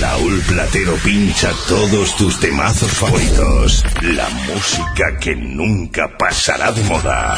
Raúl Platero pincha todos tus temazos favoritos. La música que nunca pasará de moda.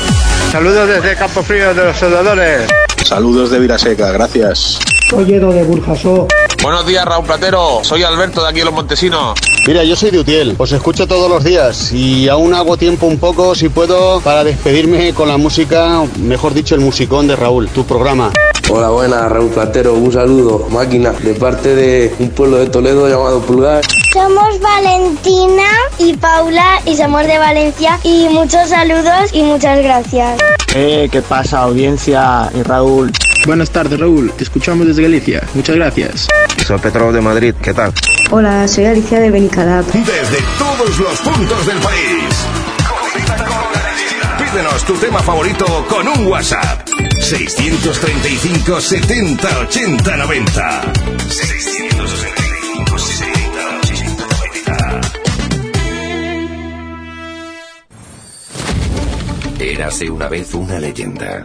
Saludos desde Campo Frío de los Soldadores. Saludos de Viraseca, gracias. Soy Edo de Burjasó. Buenos días, Raúl Platero. Soy Alberto de aquí en Los Montesinos. Mira, yo soy de Utiel, os escucho todos los días y aún hago tiempo un poco, si puedo, para despedirme con la música, mejor dicho, el musicón de Raúl, tu programa. Hola, buenas, Raúl Platero, un saludo, máquina, de parte de un pueblo de Toledo llamado Pulgar. Somos Valentina y Paula y somos de Valencia y muchos saludos y muchas gracias. Eh, ¿qué pasa, audiencia y Raúl? Buenas tardes, Raúl. Te escuchamos desde Galicia. Muchas gracias. Soy Petro de Madrid. ¿Qué tal? Hola, soy Alicia de Benicalap. Desde todos los puntos del país. Pídenos tu tema favorito con un WhatsApp. 635 70 80 90. 635 70 80 90. Érase una vez una leyenda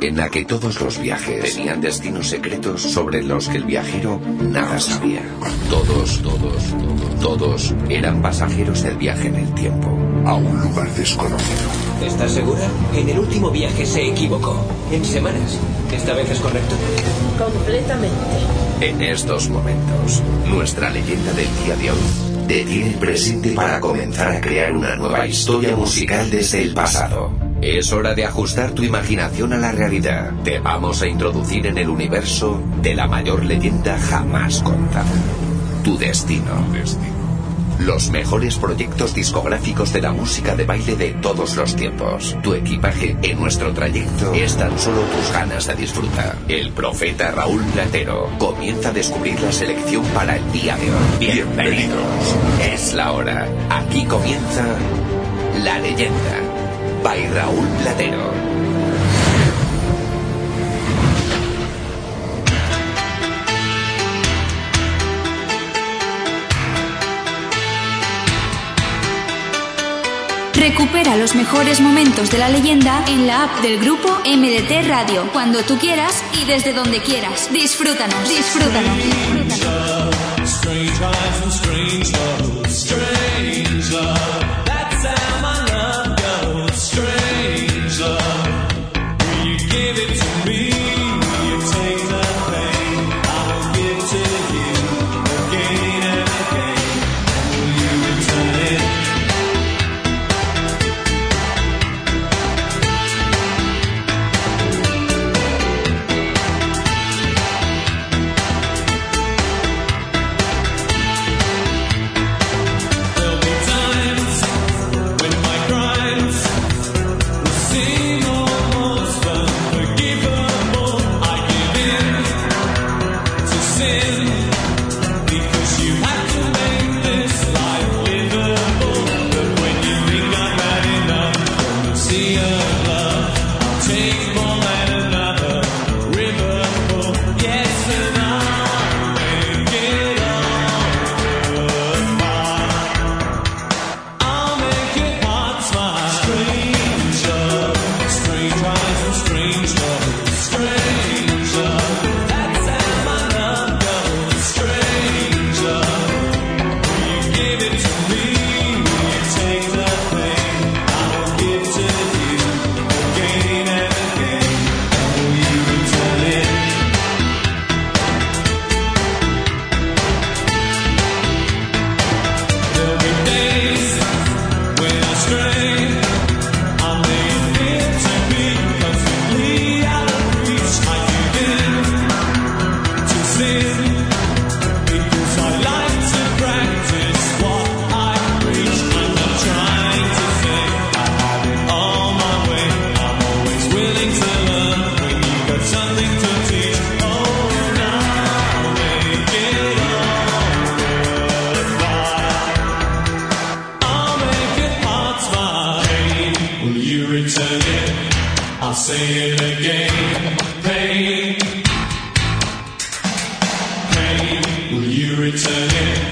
en la que todos los viajes tenían destinos secretos sobre los que el viajero nada sabía. Todos, todos, todos eran pasajeros del viaje en el tiempo a un lugar desconocido. ¿Estás segura? En el último viaje se equivocó. En semanas. ¿Esta vez es correcto? Completamente. En estos momentos, nuestra leyenda del día de hoy te tiene presente para comenzar a crear una nueva historia musical desde el pasado. Es hora de ajustar tu imaginación a la realidad. Te vamos a introducir en el universo de la mayor leyenda jamás contada. Tu destino. Los mejores proyectos discográficos de la música de baile de todos los tiempos. Tu equipaje en nuestro trayecto es tan solo tus ganas de disfrutar. El profeta Raúl Platero comienza a descubrir la selección para el día de hoy. Bienvenidos. Es la hora. Aquí comienza la leyenda. By Raúl Platero. Recupera los mejores momentos de la leyenda en la app del grupo MDT Radio, cuando tú quieras y desde donde quieras. Disfrútanos, disfrútanos.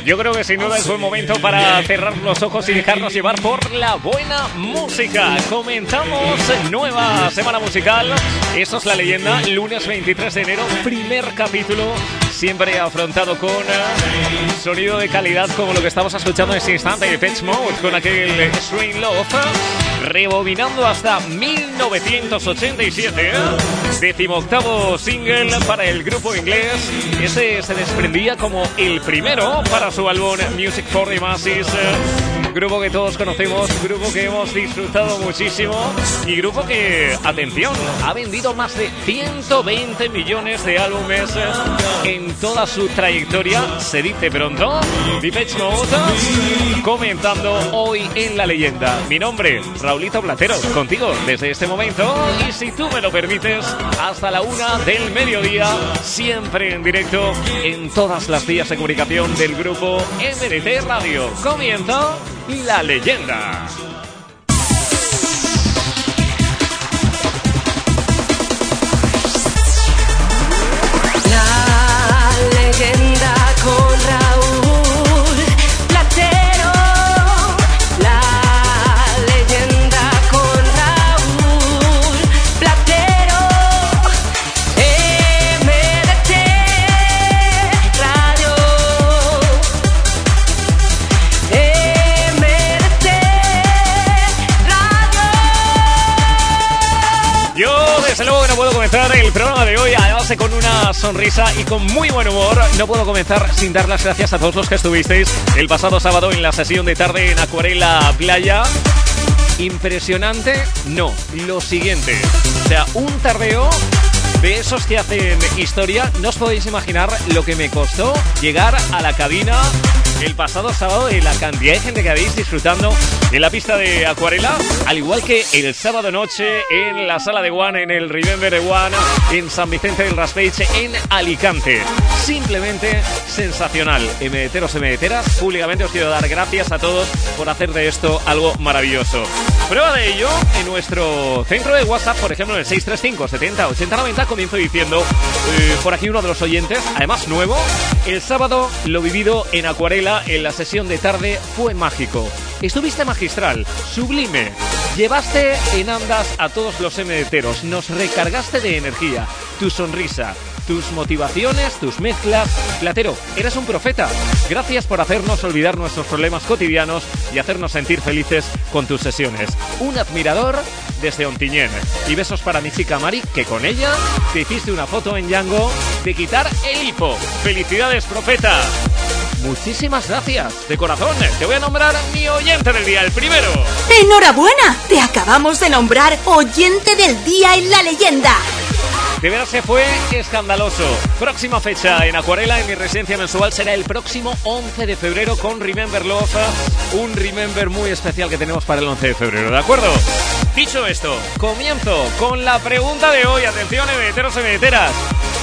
Yo creo que sin duda es buen momento para cerrar los ojos y dejarnos llevar por la buena música. Comenzamos nueva semana musical. Eso es la leyenda. Lunes 23 de enero, primer capítulo siempre afrontado con sonido de calidad como lo que estamos escuchando en este instante de Pets Mode con aquel Strain Love, rebobinando hasta 1987, decimoctavo single para el grupo inglés. Ese se desprendía como el primero para su álbum Music for the Masses grupo que todos conocemos, grupo que hemos disfrutado muchísimo y grupo que, atención, ha vendido más de 120 millones de álbumes en toda su trayectoria, se dice pronto. Depeche Mode comentando hoy en La Leyenda. Mi nombre, Raulito Platero, contigo desde este momento y si tú me lo permites, hasta la una del mediodía, siempre en directo en todas las vías de comunicación del grupo MDT Radio. Comienza la leyenda. La leyenda con de hoy, además de con una sonrisa y con muy buen humor. No puedo comenzar sin dar las gracias a todos los que estuvisteis el pasado sábado en la sesión de tarde en Acuarela Playa. Impresionante, no, lo siguiente. O sea, un tardeo de esos que hacen historia. No os podéis imaginar lo que me costó llegar a la cabina el pasado sábado y la cantidad de gente que habéis disfrutando en la pista de acuarela, al igual que el sábado noche en la sala de One, en el Remember de One, en San Vicente del Raspeche, en Alicante. Simplemente sensacional. MDTeros, MDTeras, públicamente os quiero dar gracias a todos por hacer de esto algo maravilloso. Prueba de ello en nuestro centro de WhatsApp, por ejemplo, en el 635 70 80 90, comienzo diciendo eh, por aquí uno de los oyentes, además nuevo, el sábado lo vivido en acuarela en la sesión de tarde fue mágico. Estuviste magistral, sublime. Llevaste en andas a todos los MDTeros, nos recargaste de energía, tu sonrisa, tus motivaciones, tus mezclas. Platero, eres un profeta. Gracias por hacernos olvidar nuestros problemas cotidianos y hacernos sentir felices con tus sesiones. Un admirador desde Ontiñén. Y besos para mi chica Mari, que con ella te hiciste una foto en Yango de quitar el hipo. ¡Felicidades, profeta! Muchísimas gracias, de corazón. Te voy a nombrar mi oyente del día, el primero. ¡Enhorabuena! Te acabamos de nombrar oyente del día en la leyenda. De veras se fue escandaloso. Próxima fecha en Acuarela, en mi residencia mensual, será el próximo 11 de febrero con Remember Love. Un Remember muy especial que tenemos para el 11 de febrero, ¿de acuerdo? Dicho esto, comienzo con la pregunta de hoy. Atención, emeteros y emeteras.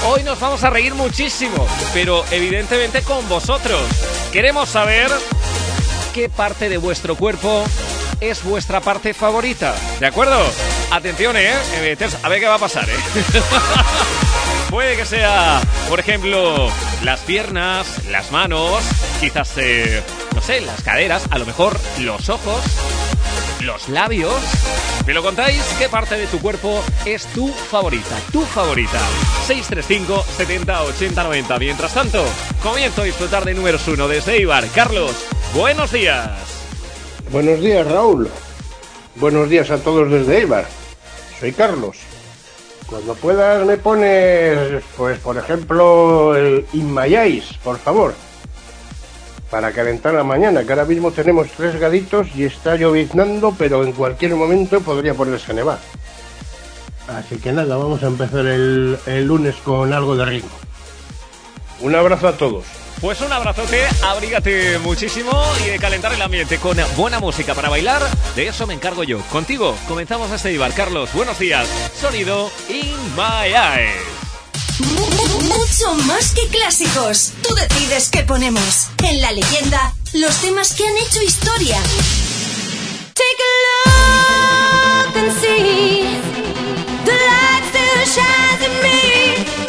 Hoy nos vamos a reír muchísimo, pero evidentemente con vosotros. Queremos saber qué parte de vuestro cuerpo es vuestra parte favorita. ¿De acuerdo? Atención, ¿eh? Emeteros, A ver qué va a pasar, ¿eh? Puede que sea, por ejemplo, las piernas, las manos, quizás, eh, no sé, las caderas, a lo mejor los ojos, los labios. ¿Me lo contáis? ¿Qué parte de tu cuerpo es tu favorita? Tu favorita. 635 70 80 90. Mientras tanto, comienzo a disfrutar de números uno desde Ibar. Carlos, buenos días. Buenos días, Raúl. Buenos días a todos desde Eibar. Soy Carlos. Cuando puedas me pones, pues por ejemplo, el In My Eyes, por favor. Para calentar la mañana, que ahora mismo tenemos tres graditos y está lloviznando, pero en cualquier momento podría ponerse a nevar. Así que nada, vamos a empezar el, el lunes con algo de ritmo. Un abrazo a todos. Pues un abrazote, abrígate muchísimo y de calentar el ambiente con buena música para bailar, de eso me encargo yo. Contigo comenzamos este Ibar. Carlos, buenos días. Sonido In My Eyes. Mucho más que clásicos. Tú decides qué ponemos. En la leyenda, los temas que han hecho historia. Take a look and see the light still shines in me.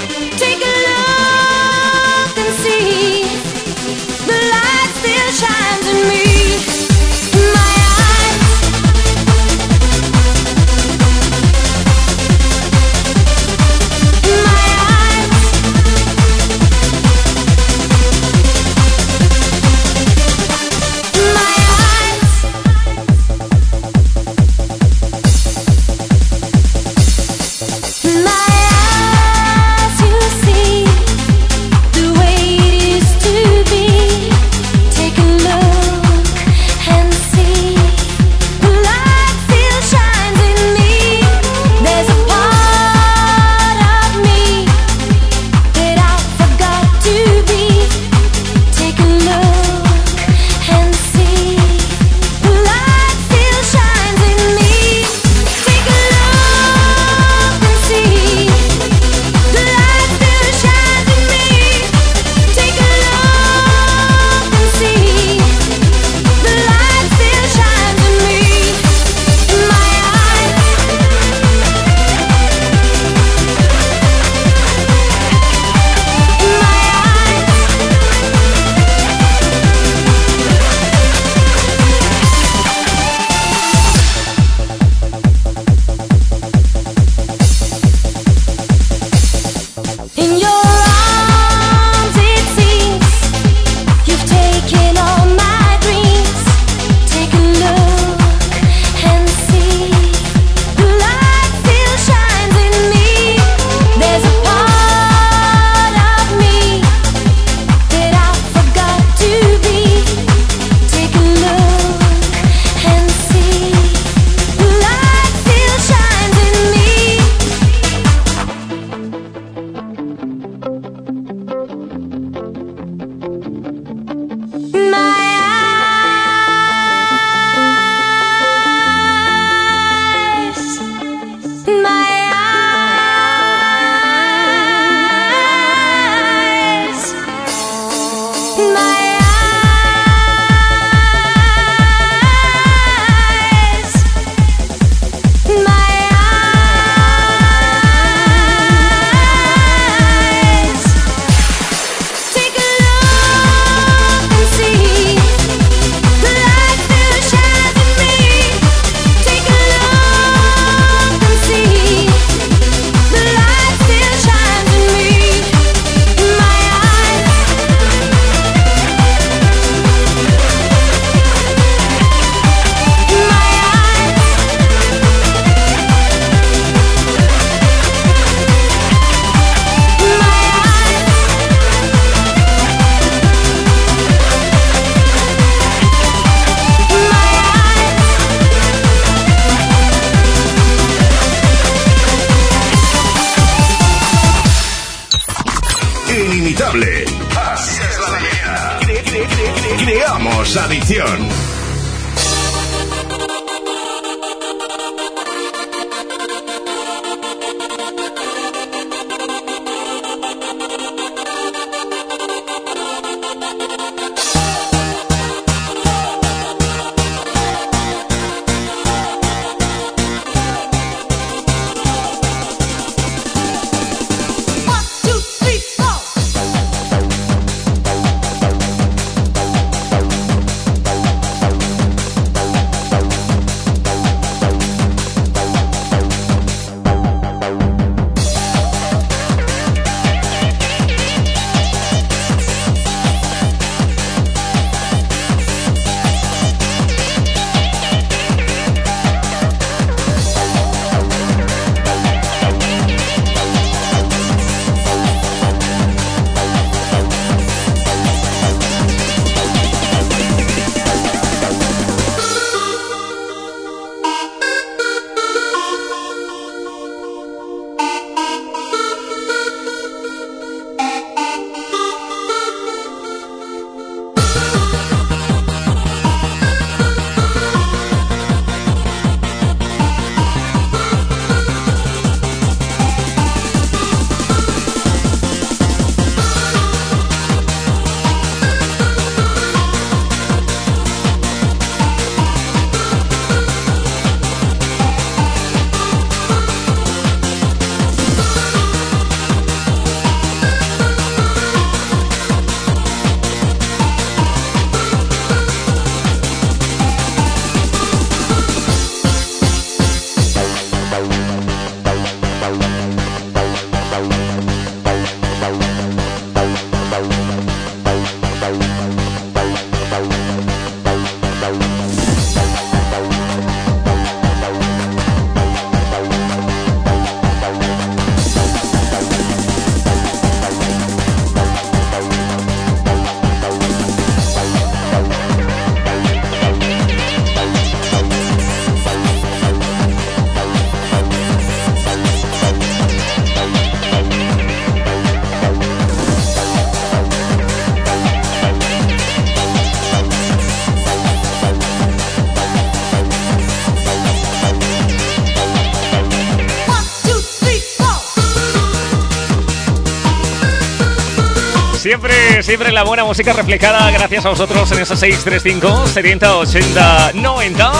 Siempre, la buena música reflejada gracias a vosotros en ese 635 70 80 90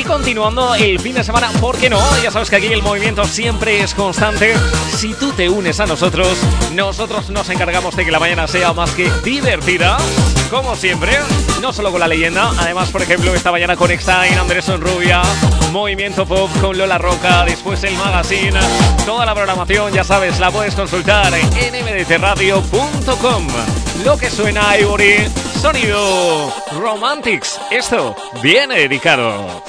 y continuando el fin de semana, ¿por qué no? Ya sabes que aquí el movimiento siempre es constante. Si tú te unes a nosotros, nosotros nos encargamos de que la mañana sea más que divertida, como siempre, no solo con la leyenda, además, por ejemplo, esta mañana con Extain, Anderson Rubia, Movimiento Pop con Lola Roca, después el magazine, toda la programación, ya sabes, la puedes consultar en nmdtradio.com. Lo que suena Ivory, sonido Romantics. Esto viene dedicado.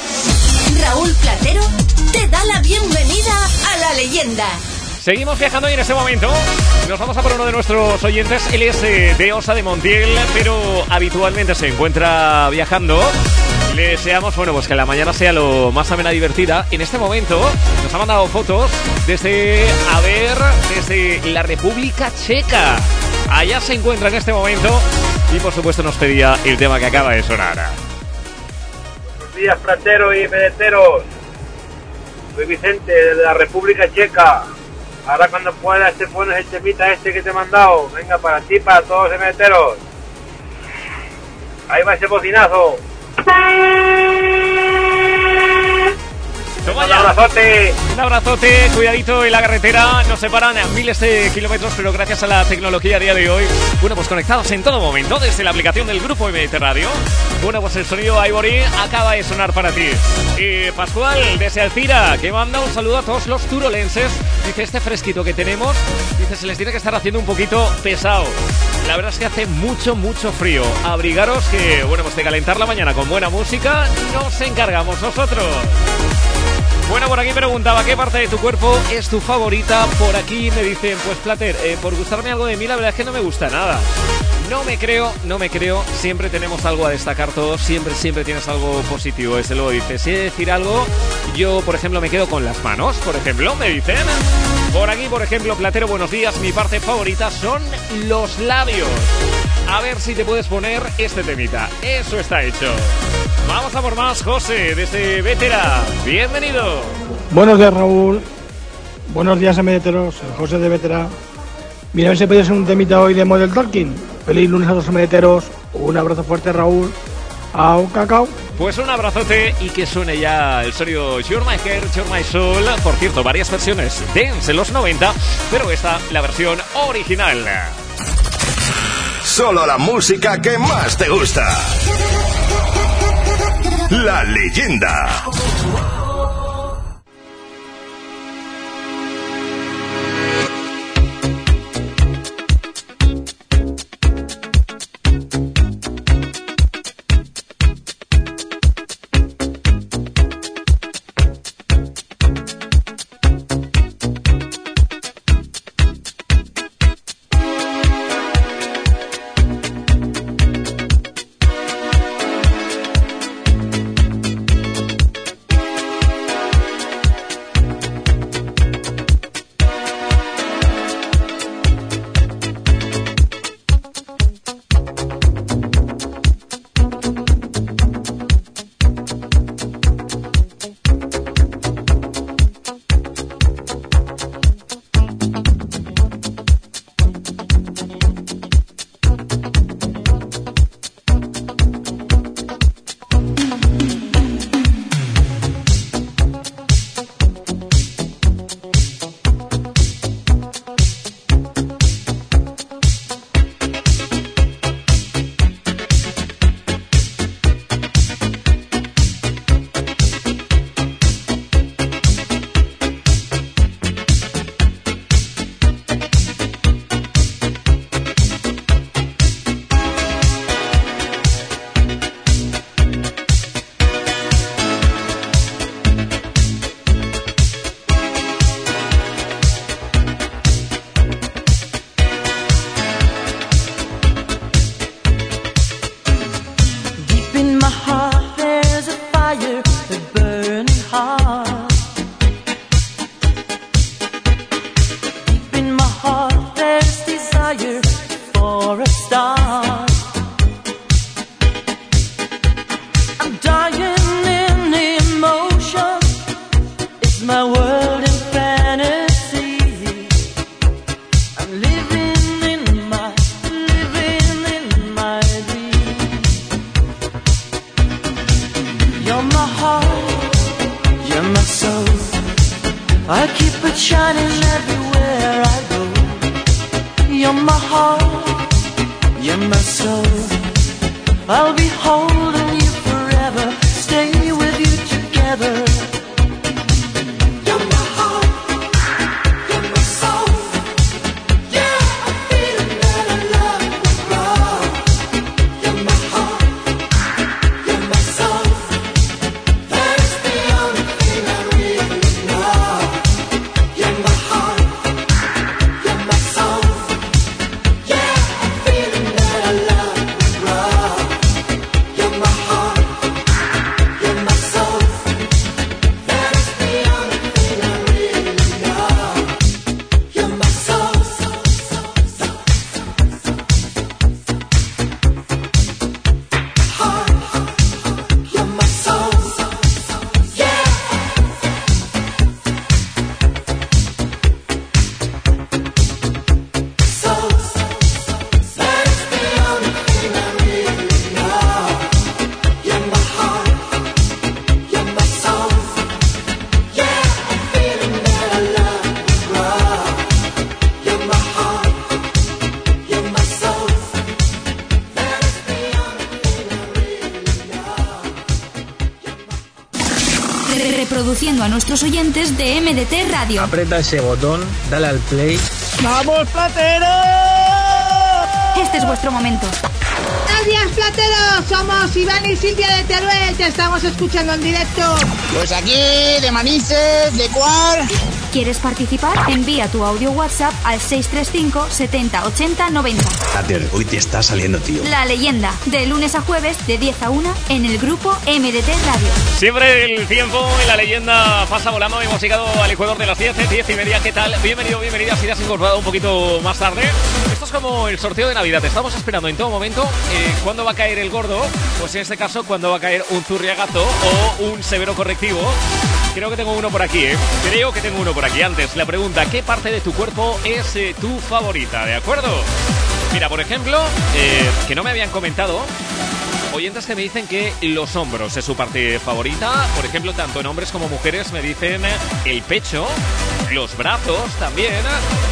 Raúl Platero te da la bienvenida a la leyenda. Seguimos viajando y en este momento nos vamos a por uno de nuestros oyentes. Él es eh, de Osa de Montiel, pero habitualmente se encuentra viajando. Le deseamos, bueno, pues que la mañana sea lo más amena divertida. En este momento nos ha mandado fotos desde, a ver, desde la República Checa. Allá se encuentra en este momento y por supuesto nos pedía el tema que acaba de sonar. Buenos días, frateros y medeteros. Soy Vicente, de la República Checa. Ahora cuando puedas te pones el temita este que te he mandado. Venga, para ti, para todos los medeteros. Ahí va ese bocinazo. Toma Un ya. abrazote. Un abrazote, cuidadito en la carretera, nos separan a miles de kilómetros, pero gracias a la tecnología a día de hoy, bueno, pues conectados en todo momento desde la aplicación del grupo MT Radio. Bueno, pues el sonido Ivory acaba de sonar para ti. Y Pascual, desde Alcira, que manda un saludo a todos los turolenses. Dice, este fresquito que tenemos, dice, se les tiene que estar haciendo un poquito pesado. La verdad es que hace mucho, mucho frío. Abrigaros que, bueno, pues de calentar la mañana con buena música, nos encargamos nosotros. Bueno, por aquí preguntaba, ¿qué parte de tu cuerpo es tu favorita? Por aquí me dicen, pues Plater, eh, por gustarme algo de mí, la verdad es que no me gusta nada. No me creo, no me creo, siempre tenemos algo a destacar todos, siempre, siempre tienes algo positivo, desde luego dices. Si decir algo, yo, por ejemplo, me quedo con las manos, por ejemplo, me dicen. Por aquí, por ejemplo, Platero, buenos días, mi parte favorita son los labios. A ver si te puedes poner este temita, eso está hecho. Vamos a por más, José, desde Vetera. Bienvenido. Buenos días, Raúl. Buenos días, MDTeros. El José de Vetera. Mira, a ver si puede ser un temita hoy de Model Talking. Feliz lunes a los MDTeros. Un abrazo fuerte, Raúl. Au, cacao. Pues un abrazote y que suene ya el sonido You're My Hair, You're My Soul. Por cierto, varias versiones dance en los 90, pero esta, la versión original. Solo la música que más te gusta. La leyenda. Nuestros oyentes de MDT Radio. Aprieta ese botón, dale al play. ¡Vamos, Platero! Este es vuestro momento. Buenos días, plateros. Somos Iván y Silvia de Teruel. Te estamos escuchando en directo. Pues aquí, de Manises, de Cuar. ¿Quieres participar? Envía tu audio WhatsApp al 635 70 80 90. Hoy te está saliendo, tío. La leyenda, de lunes a jueves de 10 a 1 en el grupo MDT Radio. Siempre el tiempo y la leyenda pasa volando. Hemos llegado al Ecuador de las 10, 10 y media. ¿Qué tal? Bienvenido, bienvenida. Si te has incorporado un poquito más tarde. Esto es como el sorteo de Navidad. Te estamos esperando en todo momento eh, cuándo va a caer el gordo. Pues en este caso, cuándo va a caer un zurriagazo o un severo correctivo. Creo que tengo uno por aquí, ¿eh? Creo que tengo uno por aquí. Antes, la pregunta, ¿qué parte de tu cuerpo es eh, tu favorita? ¿De acuerdo? Mira, por ejemplo, eh, que no me habían comentado, oyentes que me dicen que los hombros es su parte favorita. Por ejemplo, tanto en hombres como mujeres me dicen el pecho, los brazos también.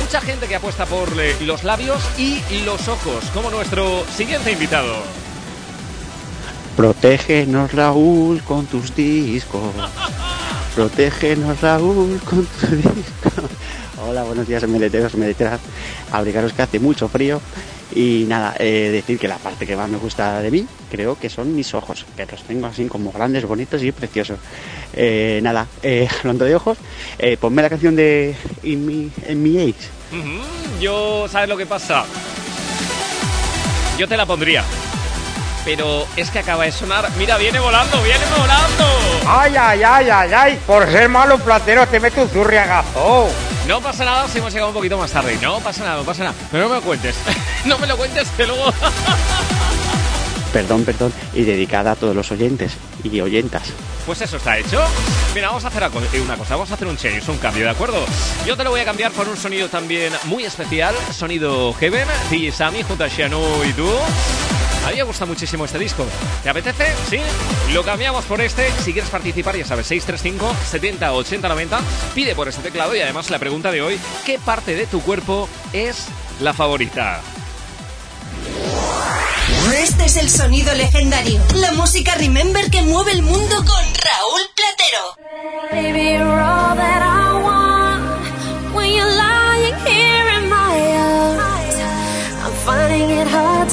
Mucha gente que apuesta por eh, los labios y los ojos, como nuestro siguiente invitado. Protégenos, Raúl, con tus discos. Protégenos, Raúl, con tus discos. Hola, buenos días, meleteros, meleteras. Abrigaros que hace mucho frío. Y nada, eh, decir que la parte que más me gusta de mí, creo que son mis ojos, que los tengo así como grandes, bonitos y preciosos. Eh, nada, eh, hablando de ojos, eh, ponme la canción de In Me, In Me Age. Yo, ¿sabes lo que pasa? Yo te la pondría. Pero es que acaba de sonar. Mira, viene volando, viene volando. Ay, ay, ay, ay, ay. Por ser malo platero te mete un zurriagazo. No pasa nada si hemos llegado un poquito más tarde. No pasa nada, no pasa nada. Pero no me lo cuentes. no me lo cuentes que luego. Perdón, perdón, y dedicada a todos los oyentes y oyentas. Pues eso está hecho. Mira, vamos a hacer eh, una cosa, vamos a hacer un change, un cambio, ¿de acuerdo? Yo te lo voy a cambiar por un sonido también muy especial, sonido Heaven, y Sammy junto a Shanu y tú. A mí me gusta muchísimo este disco. ¿Te apetece? ¿Sí? Lo cambiamos por este. Si quieres participar, ya sabes, 635 70 80 90. Pide por este teclado y además la pregunta de hoy, ¿qué parte de tu cuerpo es la favorita? Este es el sonido legendario. La música Remember que mueve el mundo con Raúl Platero.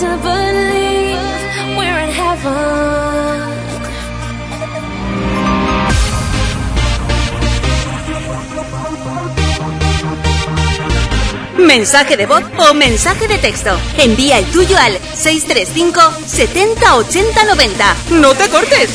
To believe. Mensaje de voz o mensaje de texto. Envía el tuyo al 635 70 80 90. ¡No te cortes!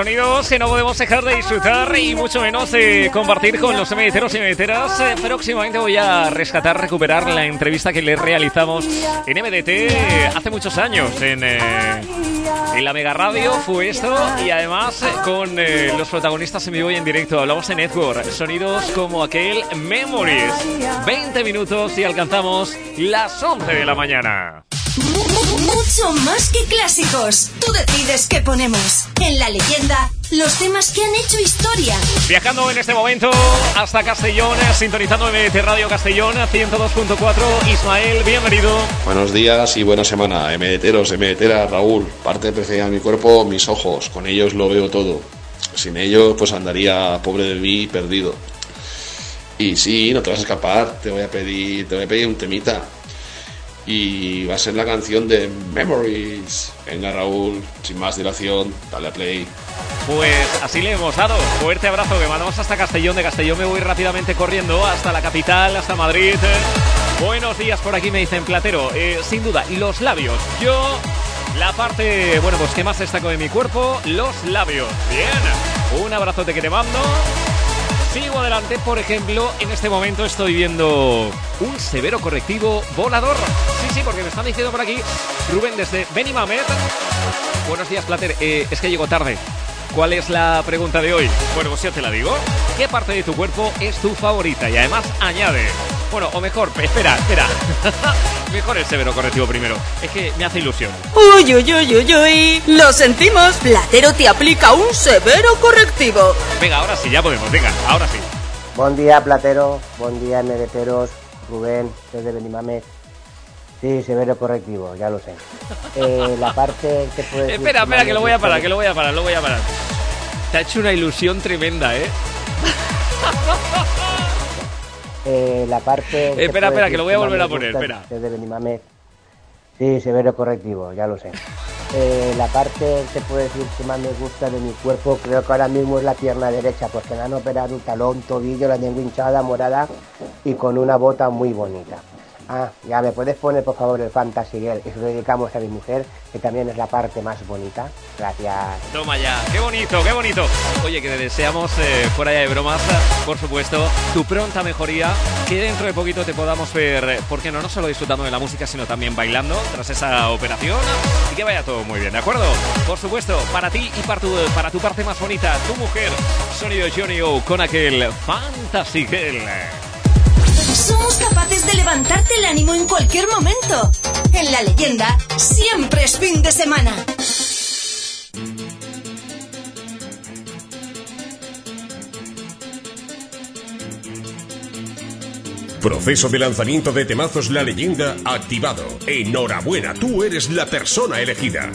Sonidos que no podemos dejar de disfrutar y mucho menos de compartir con los mediteros y mediteras. Eh, próximamente voy a rescatar, recuperar la entrevista que le realizamos en MDT hace muchos años en, eh, en la Mega Radio. Fue esto y además eh, con eh, los protagonistas en vivo y en directo. Hablamos de Network. Sonidos como aquel Memories. 20 minutos y alcanzamos las 11 de la mañana. Mucho más que clásicos. Tú decides qué ponemos. En la leyenda, los temas que han hecho historia. Viajando en este momento hasta Castellón, sintonizando MDT Radio Castellón 102.4. Ismael, bienvenido. Buenos días y buena semana, MDTeros, MDTeras, Raúl. Parte preferida de mi cuerpo, mis ojos. Con ellos lo veo todo. Sin ellos, pues andaría pobre de mí, perdido. Y sí, no te vas a escapar. Te voy a pedir, te voy a pedir un temita. Y va a ser la canción de Memories. Venga, Raúl, sin más dilación, dale a play. Pues así le hemos dado. Fuerte abrazo que mandamos hasta Castellón. De Castellón me voy rápidamente corriendo hasta la capital, hasta Madrid. Buenos días por aquí, me dicen Platero. Eh, sin duda, los labios. Yo, la parte, bueno, pues que más destaco de mi cuerpo, los labios. Bien, un abrazote que te mando. Sigo adelante, por ejemplo, en este momento estoy viendo un severo correctivo volador. Sí, sí, porque me están diciendo por aquí, Rubén, desde Benimamet. Buenos días, Plater. Eh, es que llego tarde. ¿Cuál es la pregunta de hoy? Bueno, pues yo te la digo. ¿Qué parte de tu cuerpo es tu favorita? Y además añade. Bueno, o mejor, espera, espera. mejor el severo correctivo primero. Es que me hace ilusión. Uy, uy, uy, uy, uy. Lo sentimos. Platero te aplica un severo correctivo. Venga, ahora sí, ya podemos. Venga, ahora sí. Buen día, Platero. Buen día, MDTeros. Rubén, desde Benimamet. Sí, severo correctivo, ya lo sé. Eh, la parte que puede decir Espera, espera, que lo voy a parar, que lo voy a parar, lo voy a parar. Te ha hecho una ilusión tremenda, ¿eh? Eh, la parte. Eh, espera, espera, que lo voy a volver a poner, espera. Desde Benimamé. Sí, severo correctivo, ya lo sé. Eh, la parte que puedo decir que más me gusta de mi cuerpo, creo que ahora mismo es la pierna derecha, porque me han operado un talón, tobillo, la tengo hinchada, morada y con una bota muy bonita. Ah, ya me puedes poner por favor el Fantasy Girl y lo dedicamos a mi mujer, que también es la parte más bonita. Gracias. Toma ya, qué bonito, qué bonito. Oye, que te deseamos, eh, fuera ya de bromas, por supuesto, tu pronta mejoría, que dentro de poquito te podamos ver, eh, porque no, no solo disfrutando de la música, sino también bailando tras esa operación y que vaya todo muy bien, ¿de acuerdo? Por supuesto, para ti y para tu, para tu parte más bonita, tu mujer, sonido Johnny O con aquel Fantasy Girl. Somos capaces de levantarte el ánimo en cualquier momento. En la leyenda, siempre es fin de semana. Proceso de lanzamiento de temazos La Leyenda activado. Enhorabuena, tú eres la persona elegida.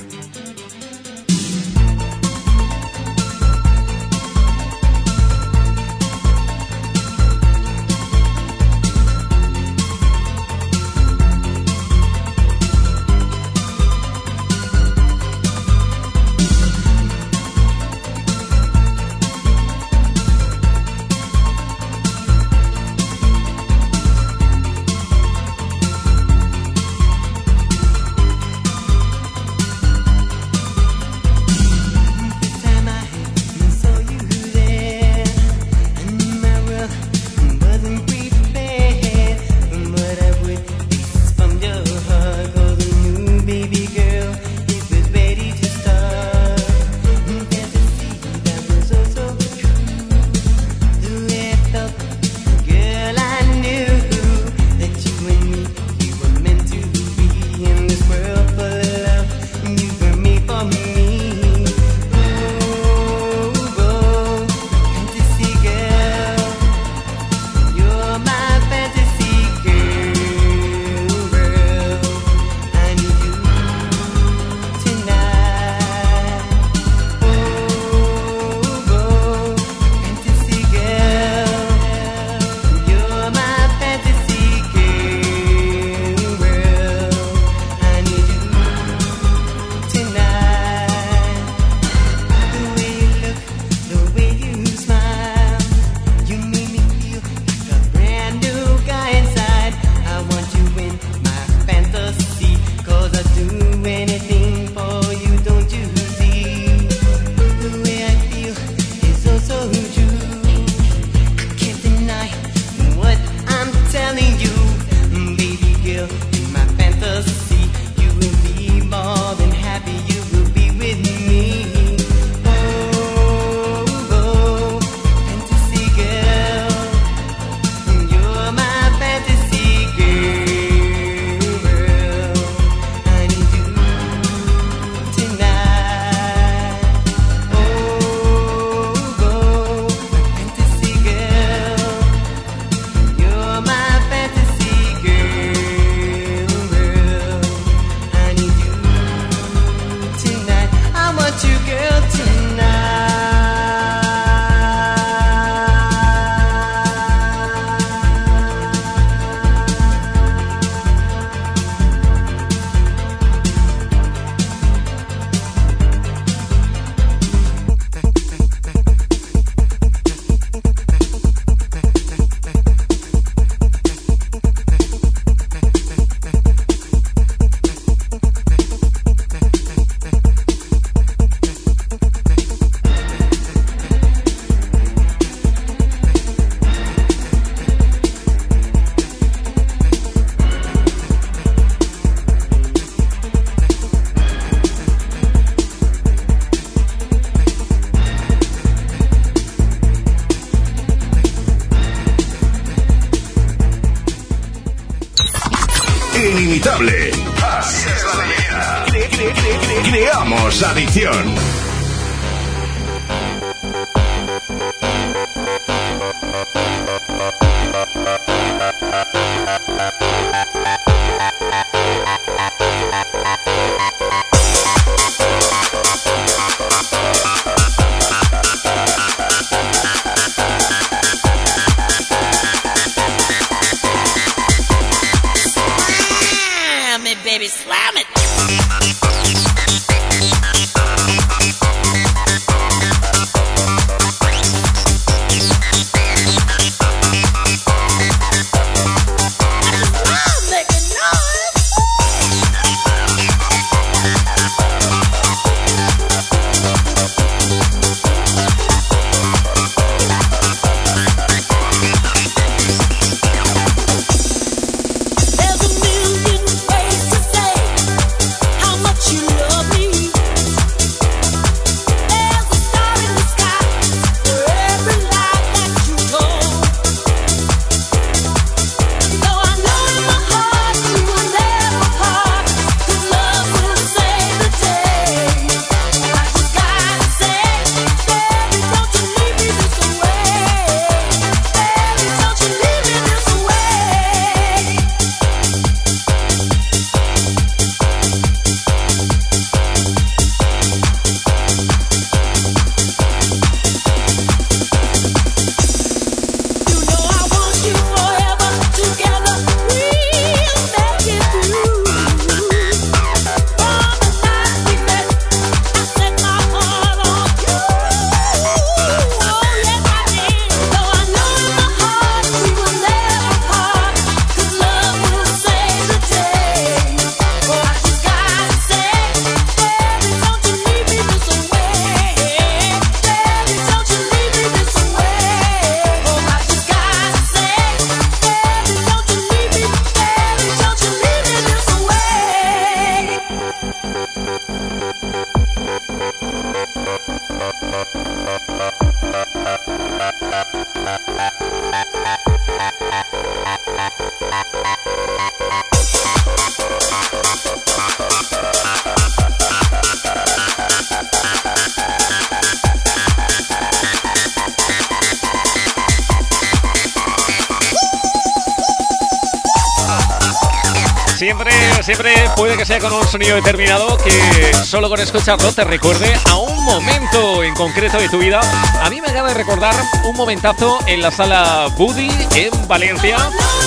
Con un sonido determinado que solo con escucharlo te recuerde a un momento en concreto de tu vida. A mí me acaba de recordar un momentazo en la sala Buddy en Valencia.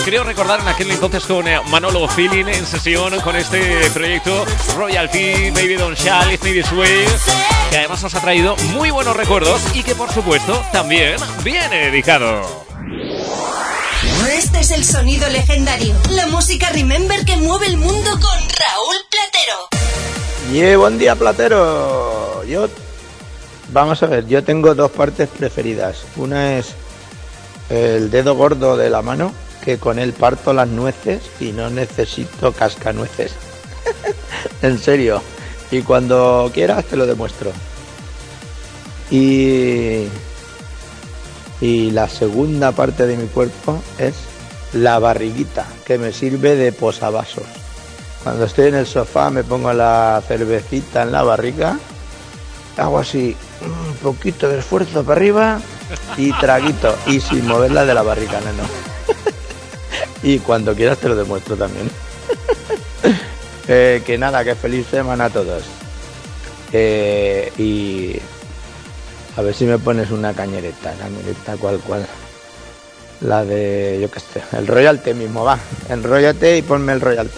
Creo recordar en aquel entonces con eh, Manolo Feeling en sesión con este proyecto Royalty, Baby Don't Shall, It's Me This Way, que además nos ha traído muy buenos recuerdos y que por supuesto también viene dedicado. Este es el sonido legendario. La música Remember que mueve el mundo con Platero. Y buen día, platero. Yo, vamos a ver, yo tengo dos partes preferidas. Una es el dedo gordo de la mano, que con él parto las nueces y no necesito cascanueces. en serio. Y cuando quieras te lo demuestro. Y y la segunda parte de mi cuerpo es la barriguita, que me sirve de posavasos. Cuando estoy en el sofá me pongo la cervecita en la barriga, hago así un poquito de esfuerzo para arriba y traguito, y sin moverla de la barriga, no. y cuando quieras te lo demuestro también. Eh, que nada, que feliz semana a todos. Eh, y a ver si me pones una cañereta, cañereta cual cual. La de, yo qué sé, el Royal Té mismo, va. Enróllate y ponme el Royal.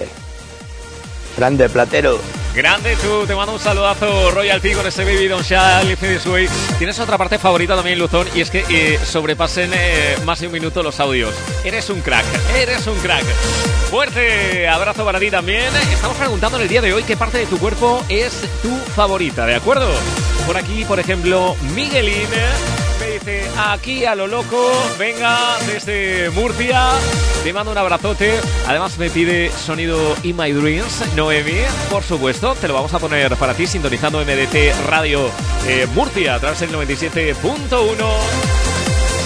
Grande, platero. Grande tú, te mando un saludazo Royalty con ese Baby Don't Way. Tienes otra parte favorita también, Luzón, y es que eh, sobrepasen eh, más de un minuto los audios. Eres un crack, eres un crack. Fuerte abrazo para ti también. Estamos preguntando en el día de hoy qué parte de tu cuerpo es tu favorita, ¿de acuerdo? Por aquí, por ejemplo, Miguelín aquí a lo loco, venga desde Murcia, te mando un abrazote. Además me pide sonido In My Dreams, Noemi, por supuesto, te lo vamos a poner para ti sintonizando MDT Radio eh, Murcia a través del 97.1.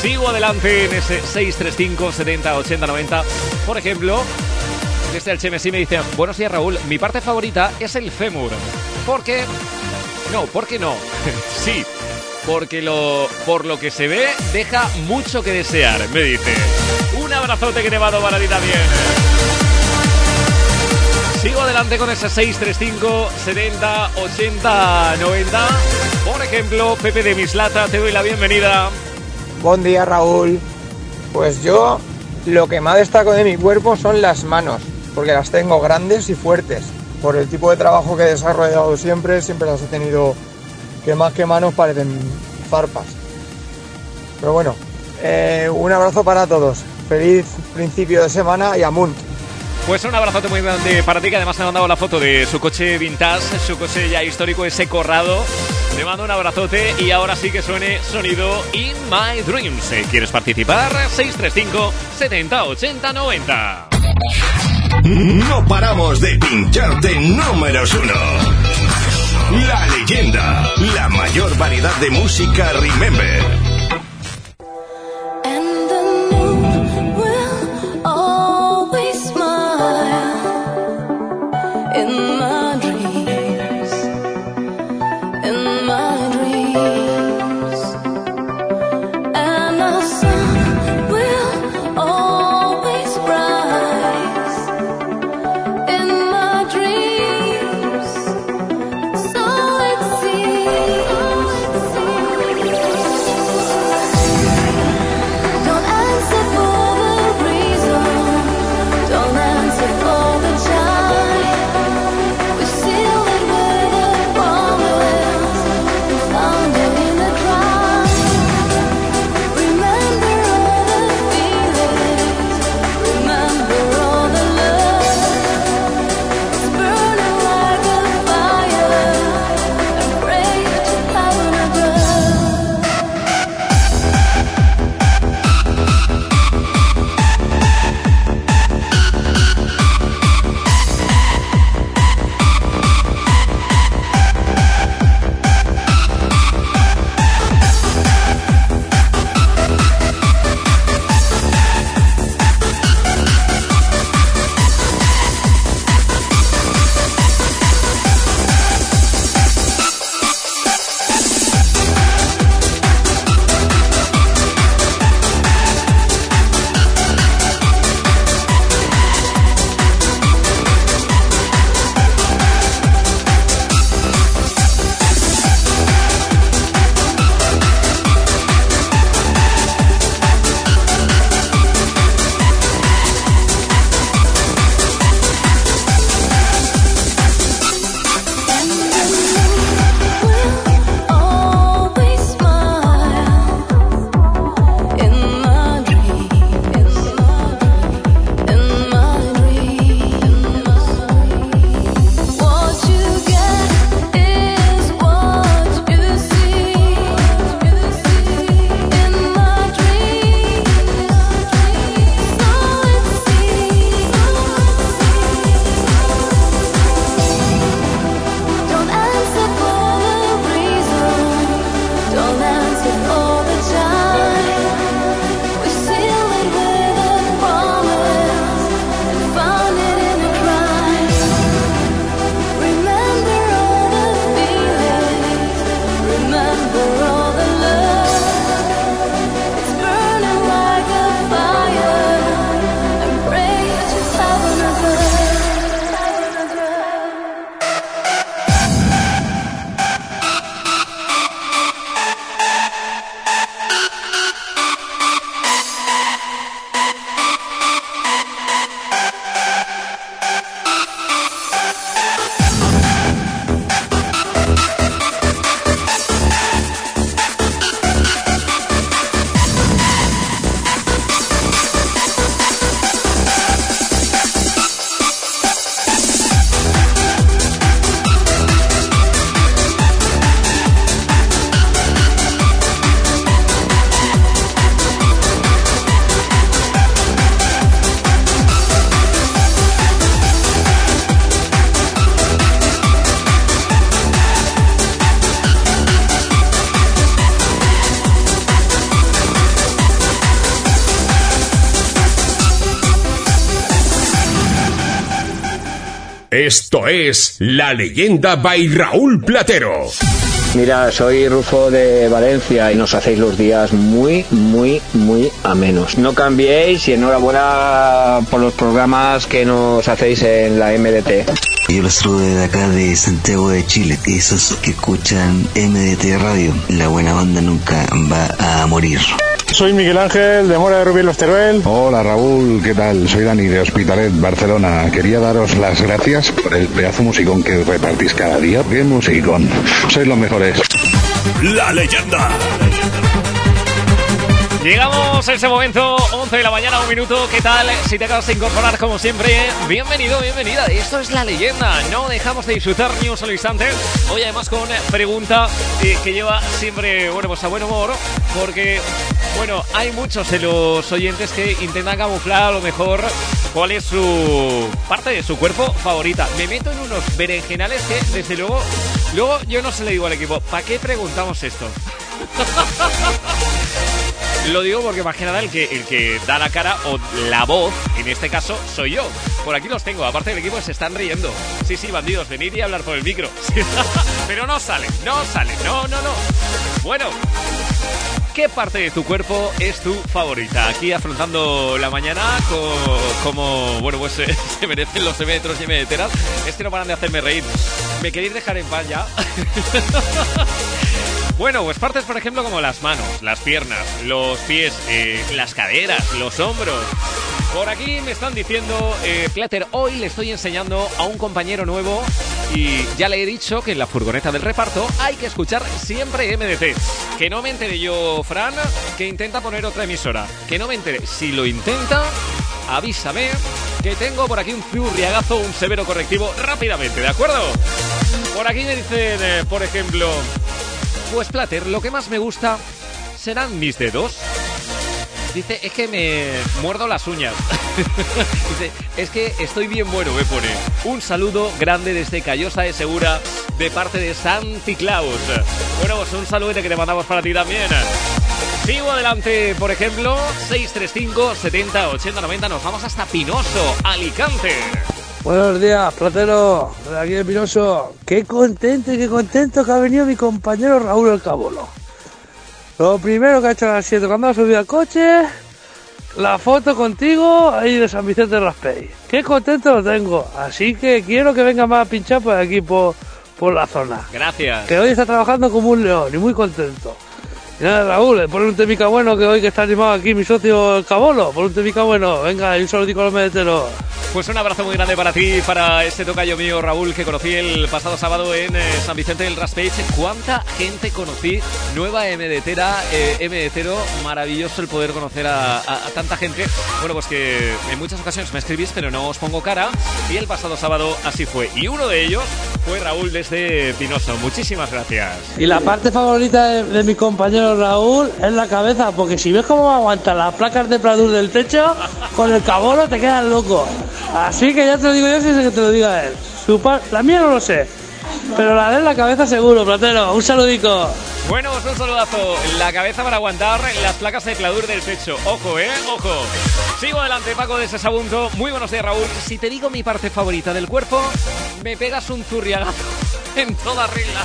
Sigo adelante en ese 635 70 80 90. Por ejemplo, desde el Chemesí me dice, buenos días Raúl, mi parte favorita es el fémur. ¿Por qué? No, ¿por qué no? sí, porque lo, por lo que se ve deja mucho que desear, me dice. Un abrazote que te mando para ti. Sigo adelante con ese 635 70 80 90. Por ejemplo, Pepe de Mislata, te doy la bienvenida. Buen día Raúl. Pues yo lo que más destaco de mi cuerpo son las manos, porque las tengo grandes y fuertes. por el tipo de trabajo que he desarrollado siempre, siempre las he tenido que más que manos parecen zarpas. Pero bueno, eh, un abrazo para todos. Feliz principio de semana y amunt. Pues un abrazote muy grande para ti, que además me ha mandado la foto de su coche vintage, su coche ya histórico, ese corrado. Te mando un abrazote y ahora sí que suene sonido In My Dreams. Eh, ¿Quieres participar? 635 70 80 90. No paramos de pincharte números uno. La leyenda, la mayor variedad de música Remember. Esto es La Leyenda by Raúl Platero. Mira, soy Rufo de Valencia y nos hacéis los días muy, muy, muy amenos. No cambiéis y enhorabuena por los programas que nos hacéis en la MDT. Yo los saludo desde acá de Santiago de Chile. Esos que escuchan MDT Radio, la buena banda nunca va a morir. Soy Miguel Ángel de Mora de Rubí Los Teruel. Hola Raúl, ¿qué tal? Soy Dani de Hospitalet, Barcelona. Quería daros las gracias el pedazo musicón que repartís cada día. ¡Qué musicón! Sois los mejores. La leyenda. Llegamos a ese momento, 11 de la mañana, un minuto. ¿Qué tal? Si te acabas de incorporar, como siempre, bienvenido, bienvenida. Esto es La Leyenda. No dejamos de disfrutar ni un solo instante. Hoy, además, con pregunta eh, que lleva siempre, bueno, pues a buen humor, porque, bueno, hay muchos de los oyentes que intentan camuflar a lo mejor cuál es su parte de su cuerpo favorita. Me meto en unos berenjenales que, desde luego, luego yo no se le digo al equipo, ¿para qué preguntamos esto? Lo digo porque más que nada el que, el que da la cara o la voz, en este caso, soy yo. Por aquí los tengo, aparte del equipo se están riendo. Sí, sí, bandidos, venid y hablar por el micro. Pero no sale, no sale, no, no, no. Bueno, ¿qué parte de tu cuerpo es tu favorita? Aquí afrontando la mañana co- como, bueno, pues se merecen los metros y meteras. Es que no paran de hacerme reír. ¿Me queréis dejar en paz ya? Bueno, pues partes, por ejemplo, como las manos, las piernas, los pies, eh, las caderas, los hombros. Por aquí me están diciendo, eh, hoy le estoy enseñando a un compañero nuevo y ya le he dicho que en la furgoneta del reparto hay que escuchar siempre MDT. Que no me entere yo, Fran, que intenta poner otra emisora. Que no me entere. Si lo intenta, avísame que tengo por aquí un furriagazo, un severo correctivo rápidamente, ¿de acuerdo? Por aquí me dicen, eh, por ejemplo, pues Plater, lo que más me gusta serán mis dedos. Dice, es que me muerdo las uñas. Dice, es que estoy bien bueno, me pone. Un saludo grande desde Callosa de Segura de parte de Santi Claus. Bueno, pues un saludo que te mandamos para ti también. Sigo adelante, por ejemplo, 635 70 80 90. Nos vamos hasta Pinoso, Alicante. Buenos días, platero, de aquí de Pinoso. Qué contento y qué contento que ha venido mi compañero Raúl el Cabolo. Lo primero que ha hecho a las 7 cuando ha subido al coche, la foto contigo ahí de San Vicente de Raspey. Qué contento lo tengo. Así que quiero que venga más a pinchar por aquí, por, por la zona. Gracias. Que hoy está trabajando como un león y muy contento. Y nada, Raúl, le pone un temica bueno que hoy que está animado aquí mi socio el Cabolo. Pon un temica bueno. Venga, y un saludico a los medeteros. Pues un abrazo muy grande para ti, para este tocayo mío Raúl que conocí el pasado sábado en eh, San Vicente del Raspage. ¿Cuánta gente conocí? Nueva MDTera, eh, MDTero, maravilloso el poder conocer a, a- a tanta gente. Bueno, pues que en muchas ocasiones me escribís, pero no os pongo cara. Y el pasado sábado así fue. Y uno de ellos fue Raúl desde Pinoso. Muchísimas gracias. Y la parte favorita de, de mi compañero Raúl es la cabeza, porque si ves cómo aguanta las placas de pladur del techo, con el cabolo te quedas loco. Así que ya te lo digo yo, si es que te lo diga él. Su par- la mía no lo sé, pero la de la cabeza seguro, platero. Un saludico. Bueno, pues un saludazo. La cabeza para aguantar las placas de pladur del techo. Ojo, ¿eh? Ojo. Sigo adelante, Paco de Sesabunto. Muy buenos días, Raúl. Si te digo mi parte favorita del cuerpo, me pegas un zurriagazo en toda regla.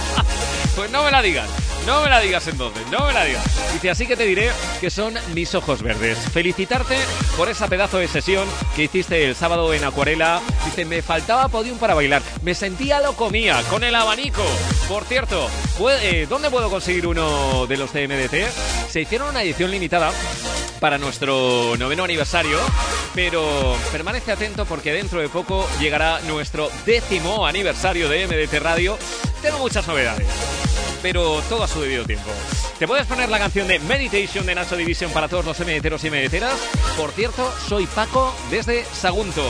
Pues no me la digas. No me la digas entonces, no me la digas. Dice, así que te diré que son mis ojos verdes. Felicitarte por esa pedazo de sesión que hiciste el sábado en Acuarela. Dice, me faltaba podium para bailar. Me sentía lo comía con el abanico. Por cierto, ¿puede- eh, ¿dónde puedo conseguir uno de los TMDT? Se hicieron una edición limitada para nuestro noveno aniversario, pero permanece atento porque dentro de poco llegará nuestro décimo aniversario de MDT Radio. Tengo muchas novedades pero todo a su debido tiempo. ¿Te puedes poner la canción de Meditation de Nacho Division para todos los MDTeros y MDTeras? Por cierto, soy Paco desde Sagunto.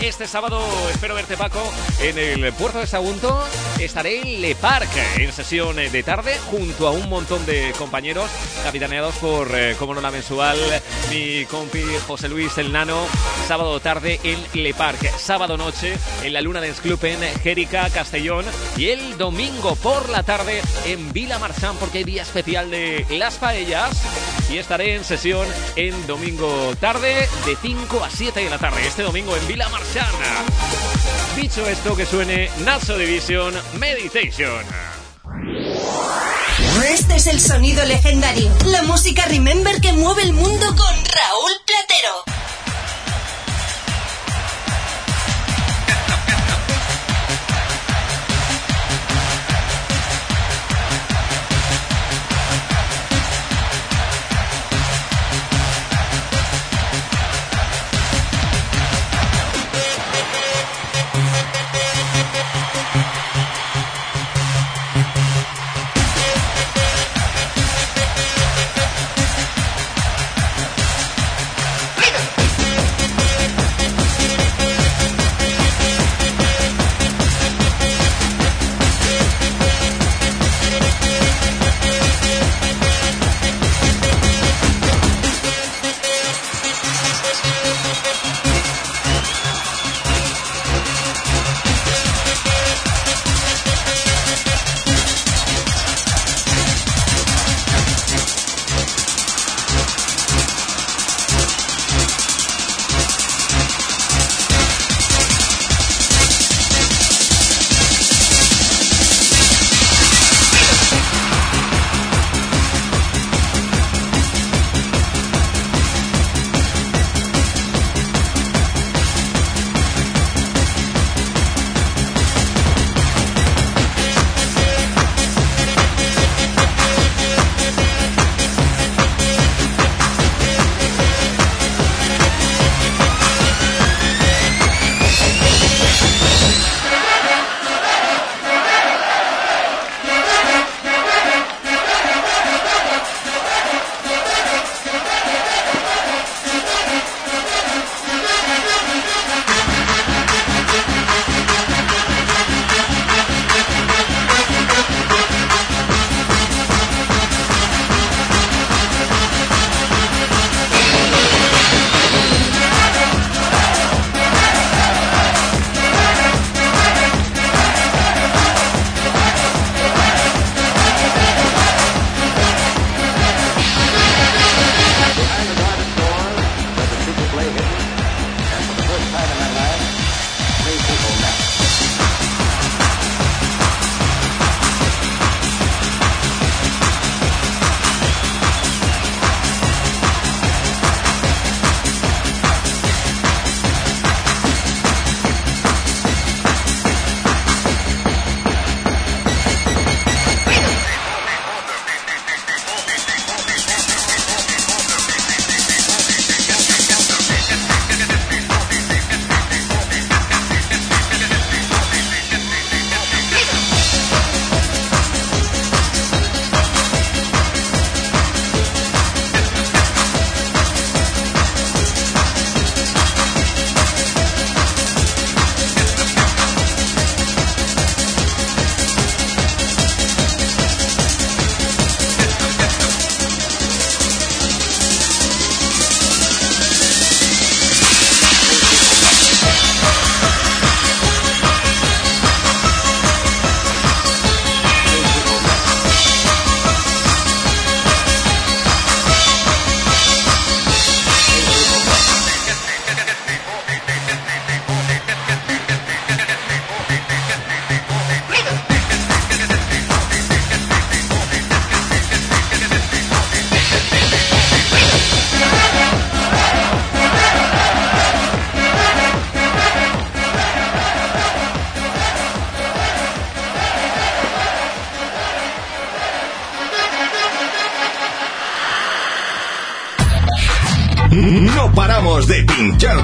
Este sábado espero verte, Paco, en el puerto de Sagunto. Estaré en Le Parc en sesión de tarde junto a un montón de compañeros capitaneados por, eh, como no la mensual, mi compi José Luis el Nano. Sábado tarde en Le Parc. Sábado noche en la Luna Dance Club en Jérica, Castellón. Y el domingo por la tarde en Vila Marchán porque hay día especial de las paellas. Y estaré en sesión en domingo tarde de 5 a 7 de la tarde. Este domingo en Vila Marchán. Dicho esto, que suene Nacho Division Meditation. Este es el sonido legendario. La música Remember que mueve el mundo con Raúl Platero.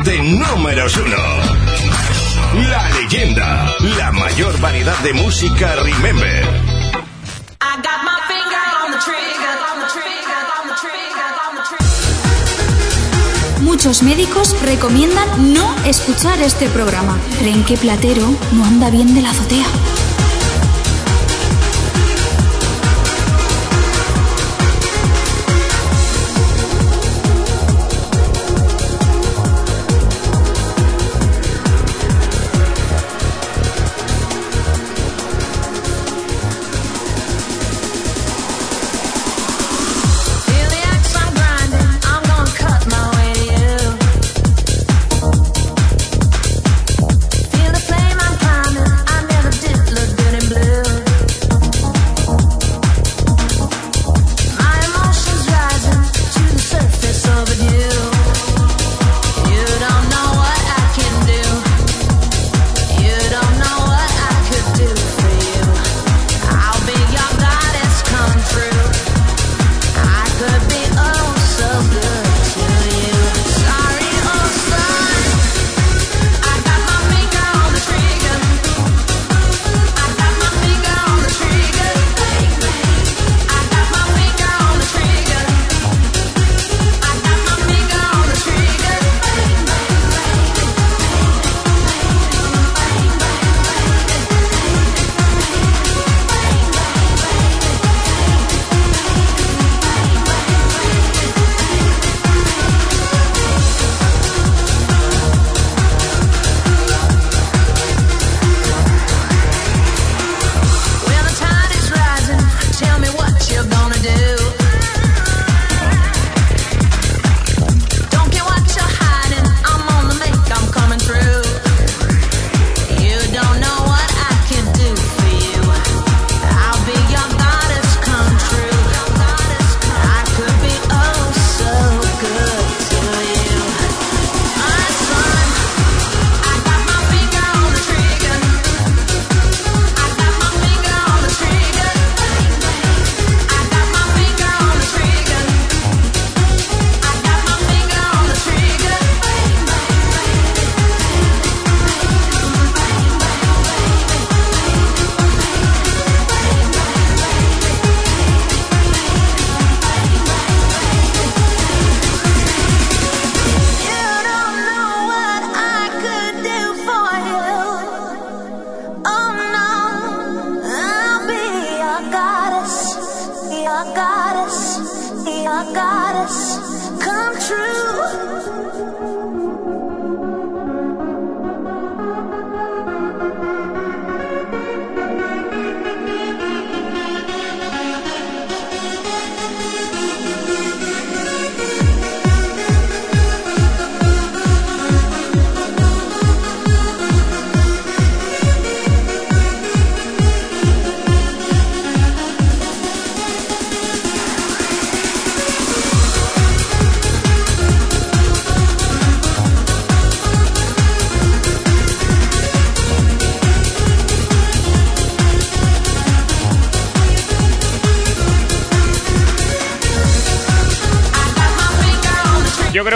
Pincharte números uno. La leyenda, la mayor variedad de música Remember. I got my finger on the trigger, on the trigger, on the trigger, on the trigger. Muchos médicos recomiendan no escuchar este programa. Creen que Platero no anda bien de la azotea.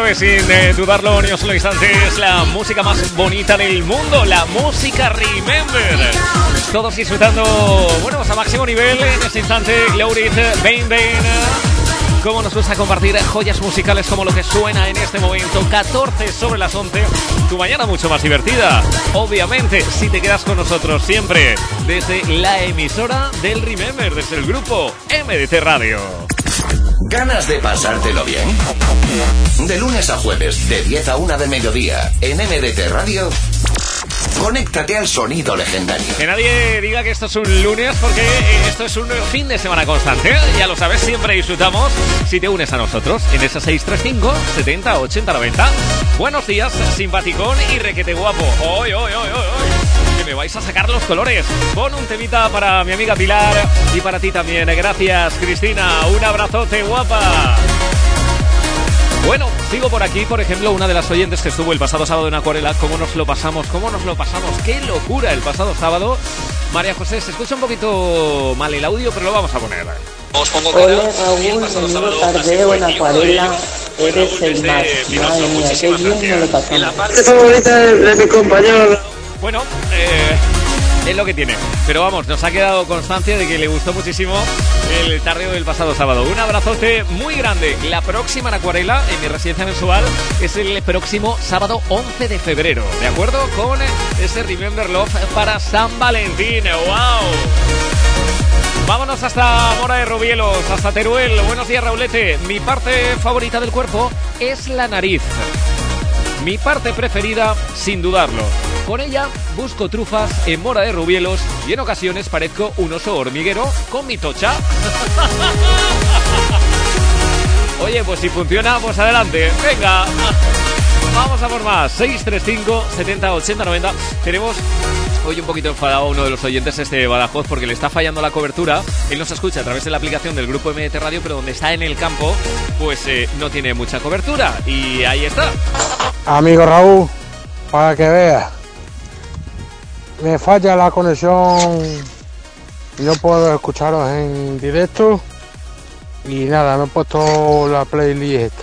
Que sin eh, dudarlo ni un solo instante es la música más bonita del mundo, la música Remember. Todos disfrutando, bueno, pues a máximo nivel en este instante, Glorit, Bain Bain. Cómo nos gusta compartir joyas musicales como lo que suena en este momento, 14 sobre las 11, tu mañana mucho más divertida. Obviamente, si te quedas con nosotros siempre desde la emisora del Remember, desde el grupo MDT Radio. ¿Ganas de pasártelo bien? De lunes a jueves, de 10 a 1 de mediodía, en MDT Radio, conéctate al sonido legendario. Que nadie diga que esto es un lunes porque eh, esto es un fin de semana constante. Ya lo sabes, siempre disfrutamos si te unes a nosotros en ese 635 70 80 90. Buenos días, simpaticón y requete guapo. Hoy, hoy, hoy, hoy, hoy. Vais a sacar los colores. Pon un temita para mi amiga Pilar y para ti también. Gracias, Cristina. Un abrazote guapa. Bueno, sigo por aquí, por ejemplo, una de las oyentes que estuvo el pasado sábado en Acuarela, cómo nos lo pasamos, cómo nos lo pasamos, qué locura el pasado sábado. María José, se escucha un poquito mal el audio, pero lo vamos a poner. Os pongo Ole Raúl, menudo tardeo en acuarela, eres el más. Madre mía, qué bien me lo pasamos. parte favorita de, mi compañero. Bueno, eh, es lo que tiene. Pero vamos, nos ha quedado constancia de que le gustó muchísimo el tardeo del pasado sábado. Un abrazote muy grande. La próxima Acuarela, en mi residencia mensual, es el próximo sábado 11 de febrero. ¿De acuerdo? Con ese Remember Love para San Valentín. ¡Wow! Vámonos hasta Mora de Rubielos, hasta Teruel. Buenos días, Raulete. Mi parte favorita del cuerpo es la nariz. Mi parte preferida, sin dudarlo. Con ella busco trufas en Mora de Rubielos y en ocasiones parezco un oso hormiguero con mi tocha. Oye, pues si funciona, pues adelante. Venga. Vamos a por más. 635 70 80 90. Tenemos hoy un poquito enfadado a uno de los oyentes este de Badajoz porque le está fallando la cobertura. Él nos escucha a través de la aplicación del grupo MDT Radio, pero donde está en el campo, pues eh, no tiene mucha cobertura. Y ahí está. Amigo Raúl, para que veas, me falla la conexión y no puedo escucharos en directo. Y nada, me he puesto la playlist.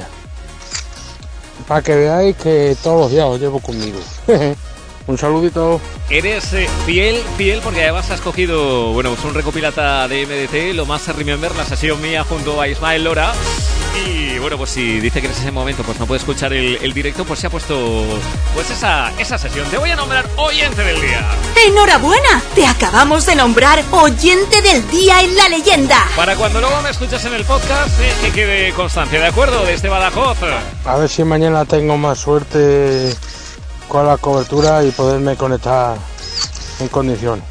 Para que veáis que todos los días os llevo conmigo. Un saludito. Eres eh, fiel, fiel, porque además has cogido, bueno, pues un recopilata de MDT, lo más Remember, la sesión mía junto a Ismael Lora. Y bueno, pues si dice que en ese momento pues no puede escuchar el, el directo, pues se ha puesto pues esa, esa sesión. Te voy a nombrar oyente del día. ¡Enhorabuena! Te acabamos de nombrar oyente del día en la leyenda. Para cuando luego me escuches en el podcast, eh, que quede constancia, ¿de acuerdo? De este Badajoz. A ver si mañana tengo más suerte con la cobertura y poderme conectar en condiciones.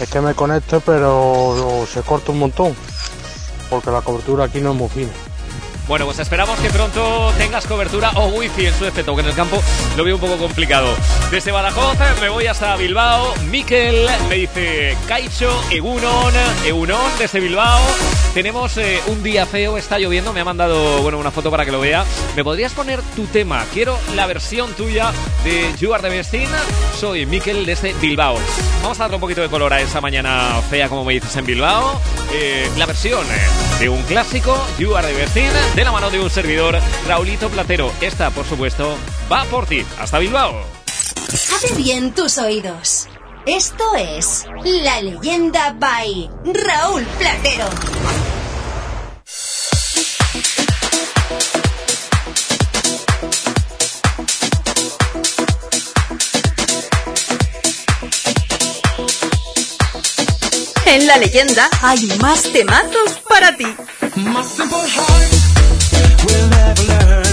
Es que me conecto pero se corta un montón, porque la cobertura aquí no es muy fina. Bueno, pues esperamos que pronto tengas cobertura o wifi en su efecto, que en el campo lo veo un poco complicado. Desde Badajoz me voy hasta Bilbao. Miquel me dice Caicho, Egunon, Egunon desde Bilbao. Tenemos eh, un día feo, está lloviendo, me ha mandado bueno, una foto para que lo vea. ¿Me podrías poner tu tema? Quiero la versión tuya de You Are the Bestin. Soy Miquel desde Bilbao. Vamos a darle un poquito de color a esa mañana fea, como me dices, en Bilbao. Eh, la versión eh, de un clásico, You Are the Bestin, de la mano de un servidor, Raulito Platero. Esta, por supuesto, va por ti. Hasta Bilbao. Abre bien tus oídos. Esto es La Leyenda by Raúl Platero. En la leyenda hay más temazos para ti. will never learn.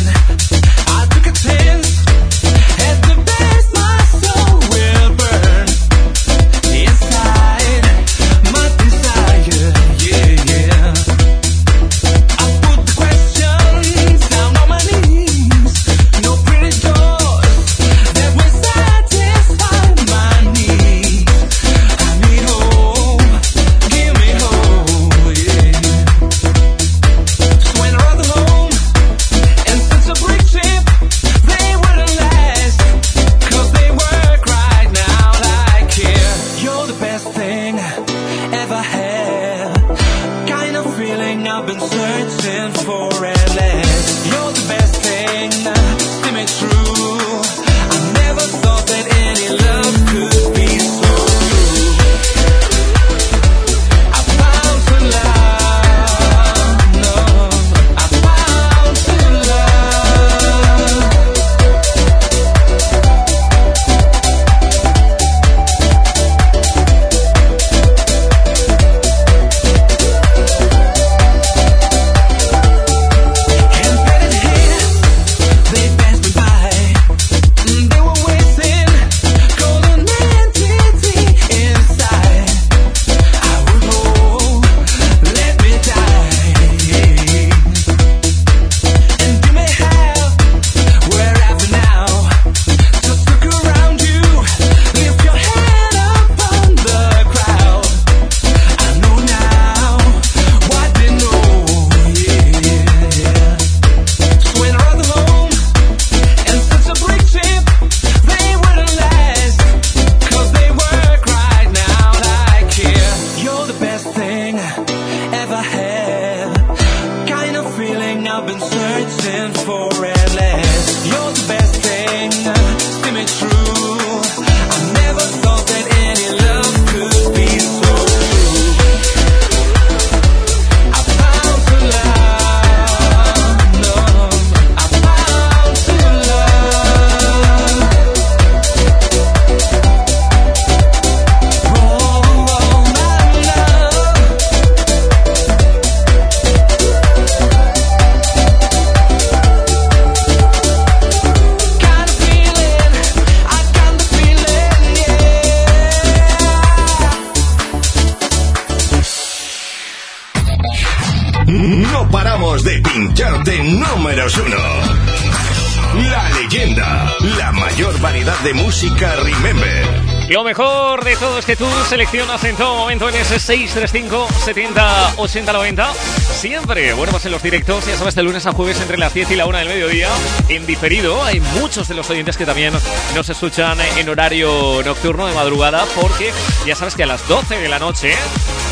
Seleccionas en todo momento en ese 635 70 80 90. Siempre, bueno, pues en los directos, ya sabes, de lunes a jueves entre las 10 y la 1 del mediodía. En diferido, hay muchos de los oyentes que también nos escuchan en horario nocturno de madrugada, porque ya sabes que a las 12 de la noche,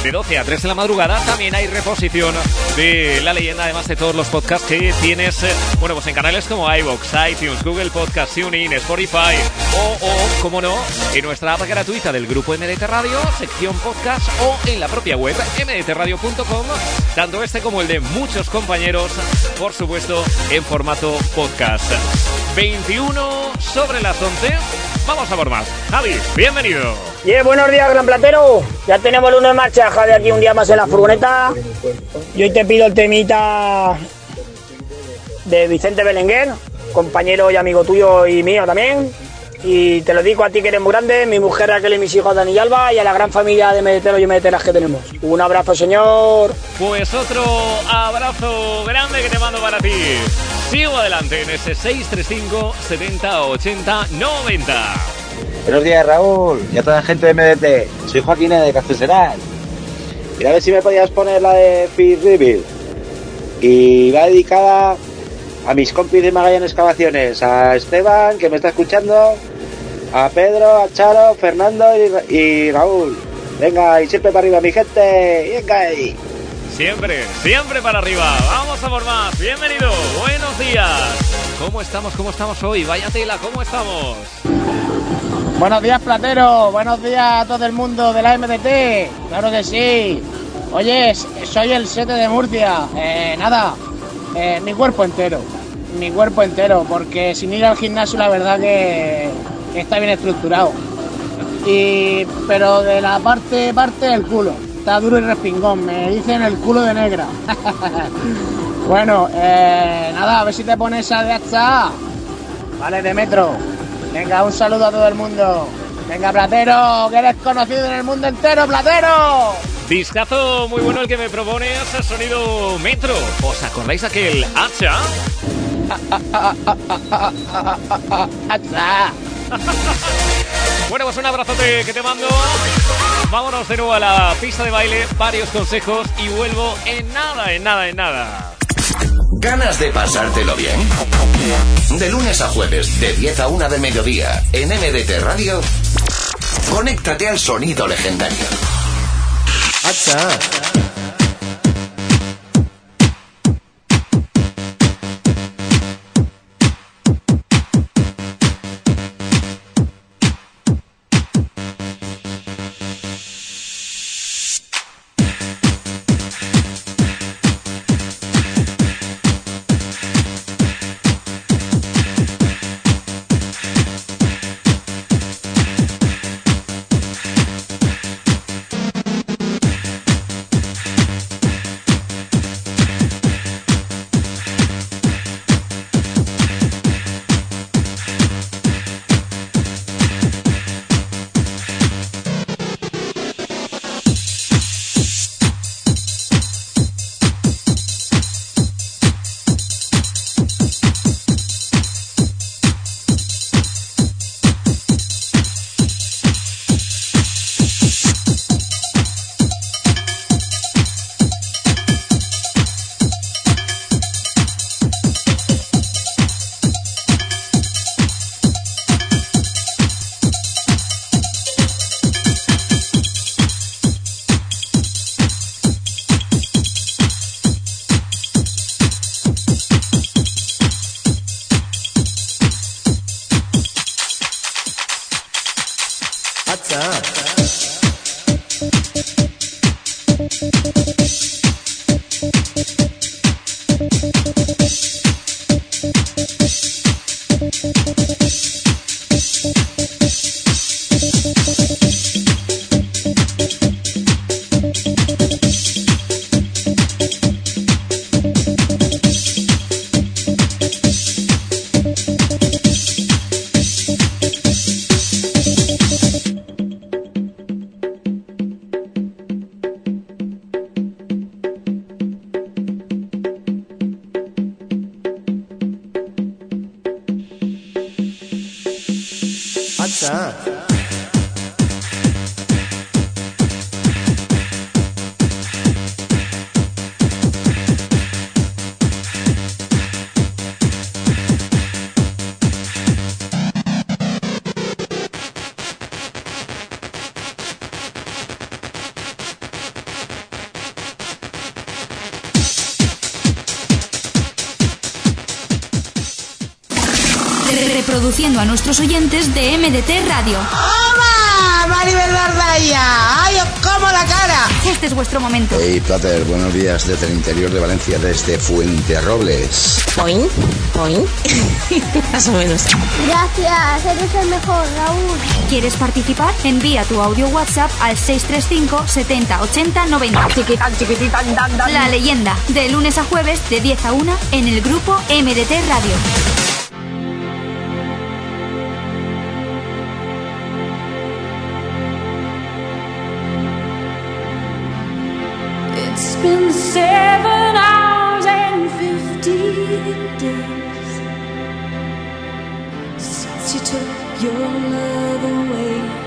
de 12 a 3 de la madrugada, también hay reposición de la leyenda, además de todos los podcasts que tienes, eh, bueno, pues en canales como iVoox, iTunes, Google Podcast, TuneIn, Spotify o, o, como no, en nuestra app gratuita del grupo MDT Radio, sección podcast o en la propia web mdtradio.com, tanto este como el de muchos compañeros, por supuesto, en formato podcast. 21 sobre las 11. Vamos a por más. Javi, bienvenido. Yeah, buenos días, Gran Platero. Ya tenemos el uno en marcha, Javi, aquí un día más en la furgoneta. Y hoy te pido el temita de Vicente Belenguer, compañero y amigo tuyo y mío también. Y te lo digo a ti que eres muy grande, mi mujer Raquel y mis hijos Dani y Alba y a la gran familia de medeteros y medeteras que tenemos. Un abrazo, señor. Pues otro abrazo grande que te mando para ti. Sigo adelante en ese 635 70 80 90. Buenos días, Raúl, y a toda la gente de MDT. Soy Joaquín de Castellserán. Mira a ver si me podías poner la de Phil Reveal. Y va dedicada a mis compis de Magallanes Excavaciones, a Esteban, que me está escuchando, a Pedro, a Charo, Fernando y, y Raúl. Venga, y siempre para arriba, mi gente. Venga ahí. Siempre, siempre para arriba. Vamos a por más. Bienvenido. Buenos días. ¿Cómo estamos? ¿Cómo estamos hoy? Vaya tela, ¿cómo estamos? Buenos días, Platero. Buenos días a todo el mundo de la MDT. Claro que sí. Oye, soy el 7 de Murcia. Eh, nada, eh, mi cuerpo entero. Mi cuerpo entero, porque sin ir al gimnasio la verdad que está bien estructurado. Y, pero de la parte, parte del culo. Está duro y respingón. Me dicen el culo de negra. bueno, eh, nada, a ver si te pones esa de hasta. Vale, de metro. Venga, un saludo a todo el mundo. Venga, Platero, que eres conocido en el mundo entero, Platero. Discazo muy bueno el que me propones, sonido metro. ¿Os acordáis aquel hacha? Hacha. Bueno, pues un abrazote que te mando. Vámonos de nuevo a la pista de baile, varios consejos y vuelvo en nada, en nada, en nada. ¿Ganas de pasártelo bien? De lunes a jueves, de 10 a 1 de mediodía, en MDT Radio, conéctate al sonido legendario. oyentes de MDT Radio. ¡Hola! ¡Maribel Bardaya! ¡Ay, os como la cara! Este es vuestro momento. Hey, Plater, buenos días desde el interior de Valencia, desde Fuente Robles. ¿Poin? ¿Poin? Más o menos. Gracias, eres el mejor, Raúl. ¿Quieres participar? Envía tu audio WhatsApp al 635 70 80 90. Chiquitán, chiquitán, dan, dan. La leyenda, de lunes a jueves, de 10 a 1, en el grupo MDT Radio. she took your love away.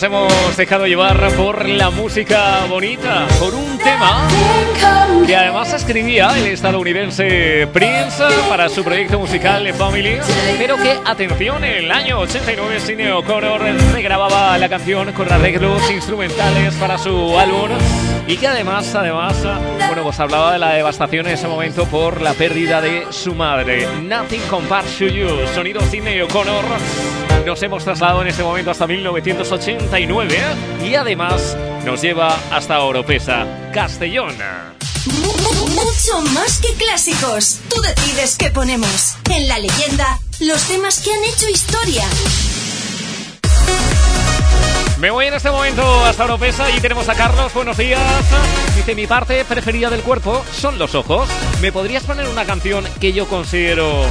Nos hemos dejado llevar por la música bonita, por un tema que además escribía el estadounidense Prince para su proyecto musical Family, pero que, atención, en el año 89 Cine O'Connor regrababa la canción con arreglos instrumentales para su álbum y que además, además, bueno, pues hablaba de la devastación en ese momento por la pérdida de su madre. Nothing Compares to You, sonido Cine O'Connor. Nos hemos trasladado en este momento hasta 1989 y además nos lleva hasta Oropesa, Castellón. Mucho más que clásicos. Tú decides qué ponemos. En la leyenda, los temas que han hecho historia. Me voy en este momento hasta Oropesa y tenemos a Carlos. Buenos días. Dice, mi parte preferida del cuerpo son los ojos. ¿Me podrías poner una canción que yo considero,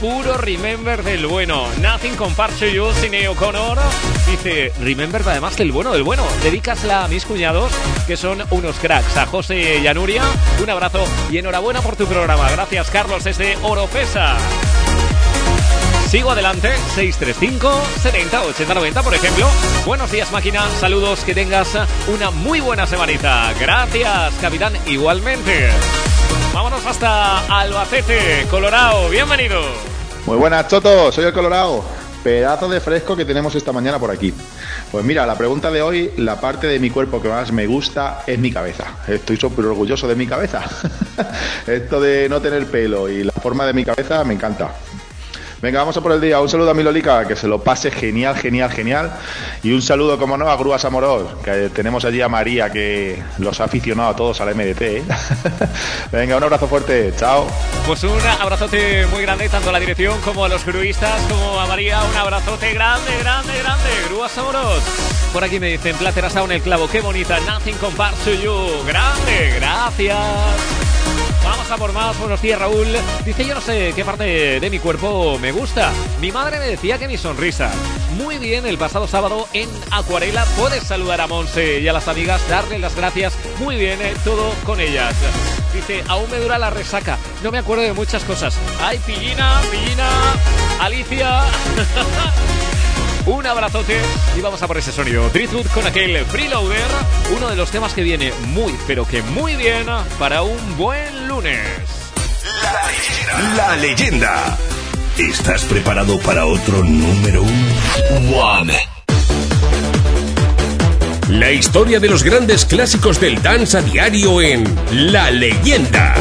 puro Remember del bueno? Nothing compares to you, Cine O'Connor. Dice, Remember además del bueno del bueno. Dedícasela a mis cuñados, que son unos cracks. A José y a Nuria, un abrazo y enhorabuena por tu programa. Gracias, Carlos, desde Oropesa. Sigo adelante, 635 70 80 90, por ejemplo. Buenos días, máquina. Saludos, que tengas una muy buena semanita. Gracias, capitán, igualmente. Hasta Albacete, Colorado. Bienvenido. Muy buenas, Choto. Soy el Colorado. Pedazo de fresco que tenemos esta mañana por aquí. Pues mira, la pregunta de hoy, la parte de mi cuerpo que más me gusta es mi cabeza. Estoy súper orgulloso de mi cabeza. Esto de no tener pelo y la forma de mi cabeza me encanta. Venga, vamos a por el día. Un saludo a mi Lolica, que se lo pase genial, genial, genial. Y un saludo, como no, a Grúas Amoros, que tenemos allí a María, que los ha aficionado a todos al MDT. ¿eh? Venga, un abrazo fuerte. Chao. Pues un abrazote muy grande, tanto a la dirección como a los gruistas, como a María. Un abrazote grande, grande, grande. Grúas Amoros. Por aquí me dicen, Plater Sound el clavo. Qué bonita. Nothing compares to you. Grande, gracias. Vamos a por más. Buenos días, Raúl. Dice, yo no sé qué parte de mi cuerpo me gusta. Mi madre me decía que mi sonrisa. Muy bien, el pasado sábado en Acuarela puedes saludar a Monse y a las amigas, darle las gracias. Muy bien, eh, todo con ellas. Dice, aún me dura la resaca. No me acuerdo de muchas cosas. Ay, Pillina, Pillina, Alicia. Un abrazote y vamos a por ese sonido. Driftwood con aquel Freeloader, uno de los temas que viene muy, pero que muy bien para un buen lunes. La leyenda. ¿Estás preparado para otro número uno? La historia de los grandes clásicos del dance a diario en La leyenda.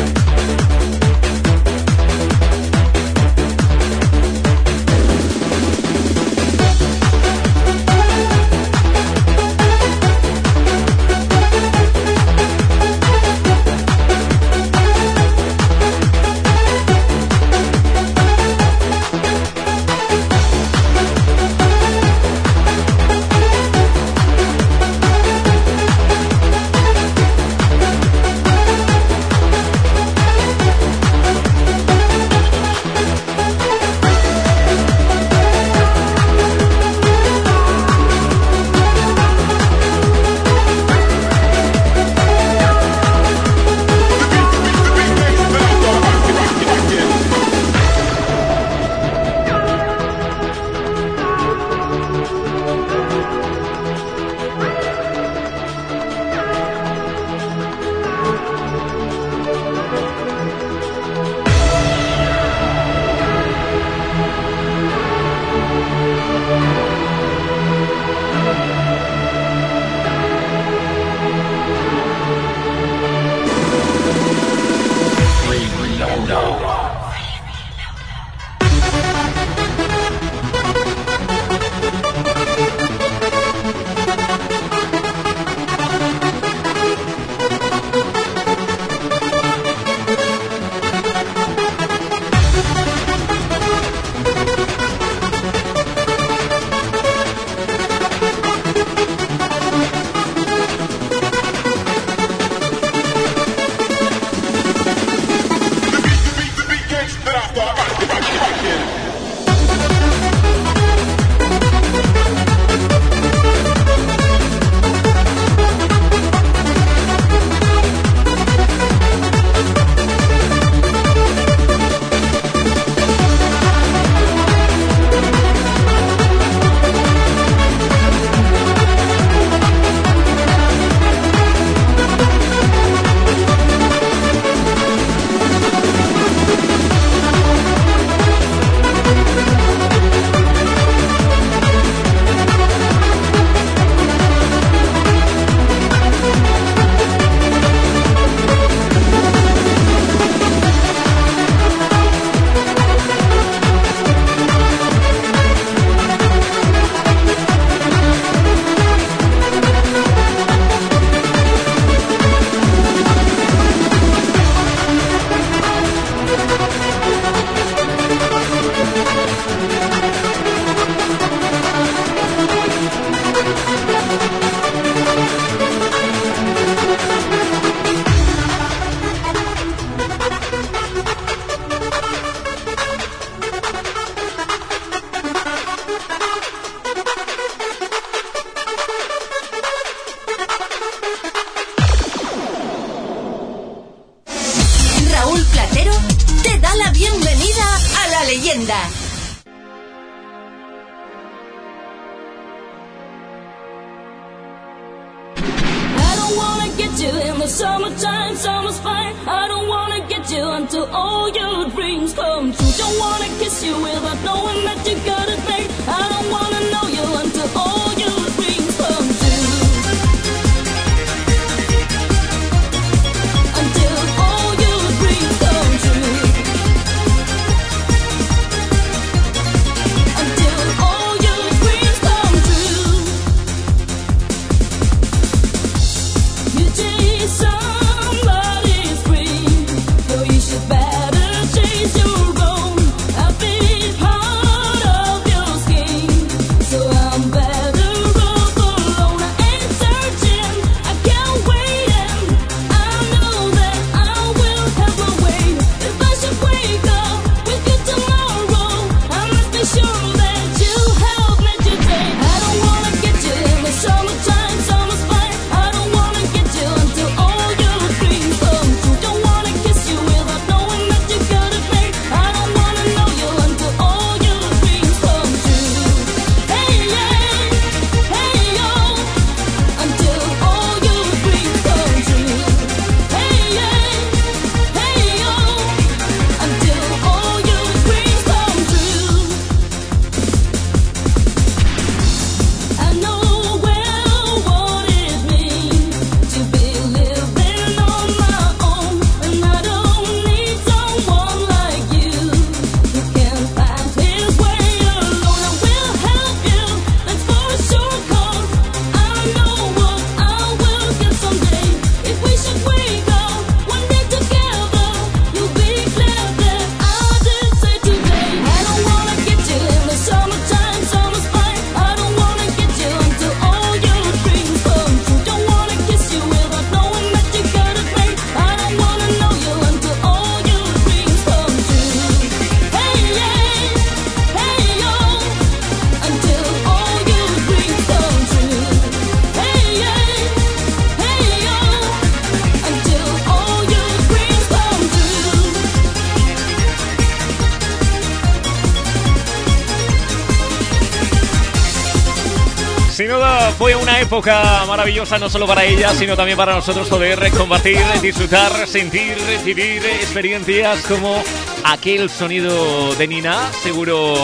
Época maravillosa no solo para ella, sino también para nosotros poder compartir, disfrutar, sentir, vivir experiencias como aquel sonido de Nina, seguro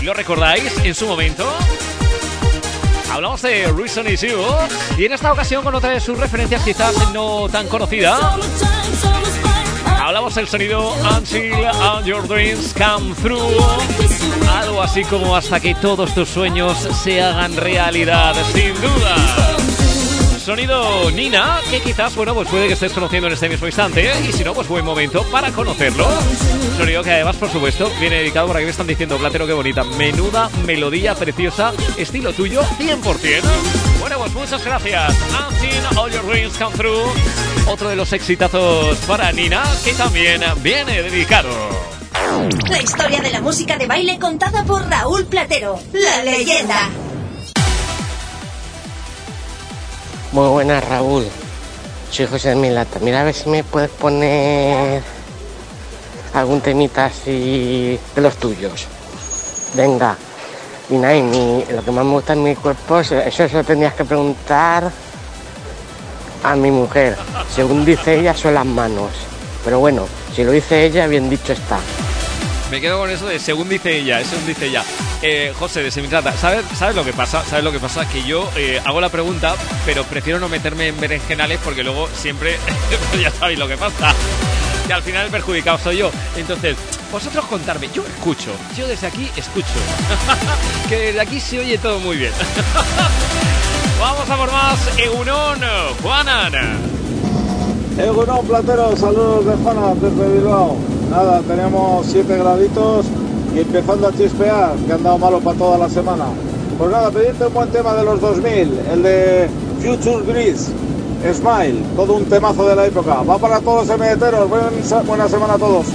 lo recordáis en su momento. Hablamos de Reason Is You y en esta ocasión con otra de sus referencias quizás no tan conocida. Hablamos del sonido Until All Your Dreams Come Through. Algo así como hasta que todos tus sueños se hagan realidad, sin duda. Sonido Nina, que quizás, bueno, pues puede que estés conociendo en este mismo instante, y si no, pues buen momento para conocerlo. Sonido que además, por supuesto, viene dedicado por aquí me están diciendo, Platero, qué bonita, menuda melodía preciosa, estilo tuyo, 100%. Bueno, pues muchas gracias. Until All Your Dreams Come Through, otro de los exitazos para Nina, que también viene dedicado. La historia de la música de baile contada por Raúl Platero, la leyenda. Muy buenas, Raúl. Soy José de Milata. Mira a ver si me puedes poner algún temita así de los tuyos. Venga. Y nada, y lo que más me gusta en mi cuerpo, eso eso se lo tendrías que preguntar a mi mujer. Según dice ella, son las manos. Pero bueno, si lo dice ella, bien dicho está. Me quedo con eso de según dice ella, según dice ella. Eh, José, de Semitrata, ¿sabes, ¿sabes lo que pasa? ¿Sabes lo que pasa? Que yo eh, hago la pregunta, pero prefiero no meterme en berenjenales porque luego siempre, ya sabéis lo que pasa. Que al final el perjudicado soy yo. Entonces, vosotros contarme, yo escucho, yo desde aquí escucho. que desde aquí se oye todo muy bien. Vamos a por más. Egunon, Juanan. Egunon Platero, saludos de Juana desde Bilbao. Nada, tenemos 7 graditos y empezando a chispear, que han dado malo para toda la semana. Pues nada, pedirte un buen tema de los 2000, el de Future Breeze, Smile, todo un temazo de la época. Va para todos MDTeros, buen- buena semana a todos.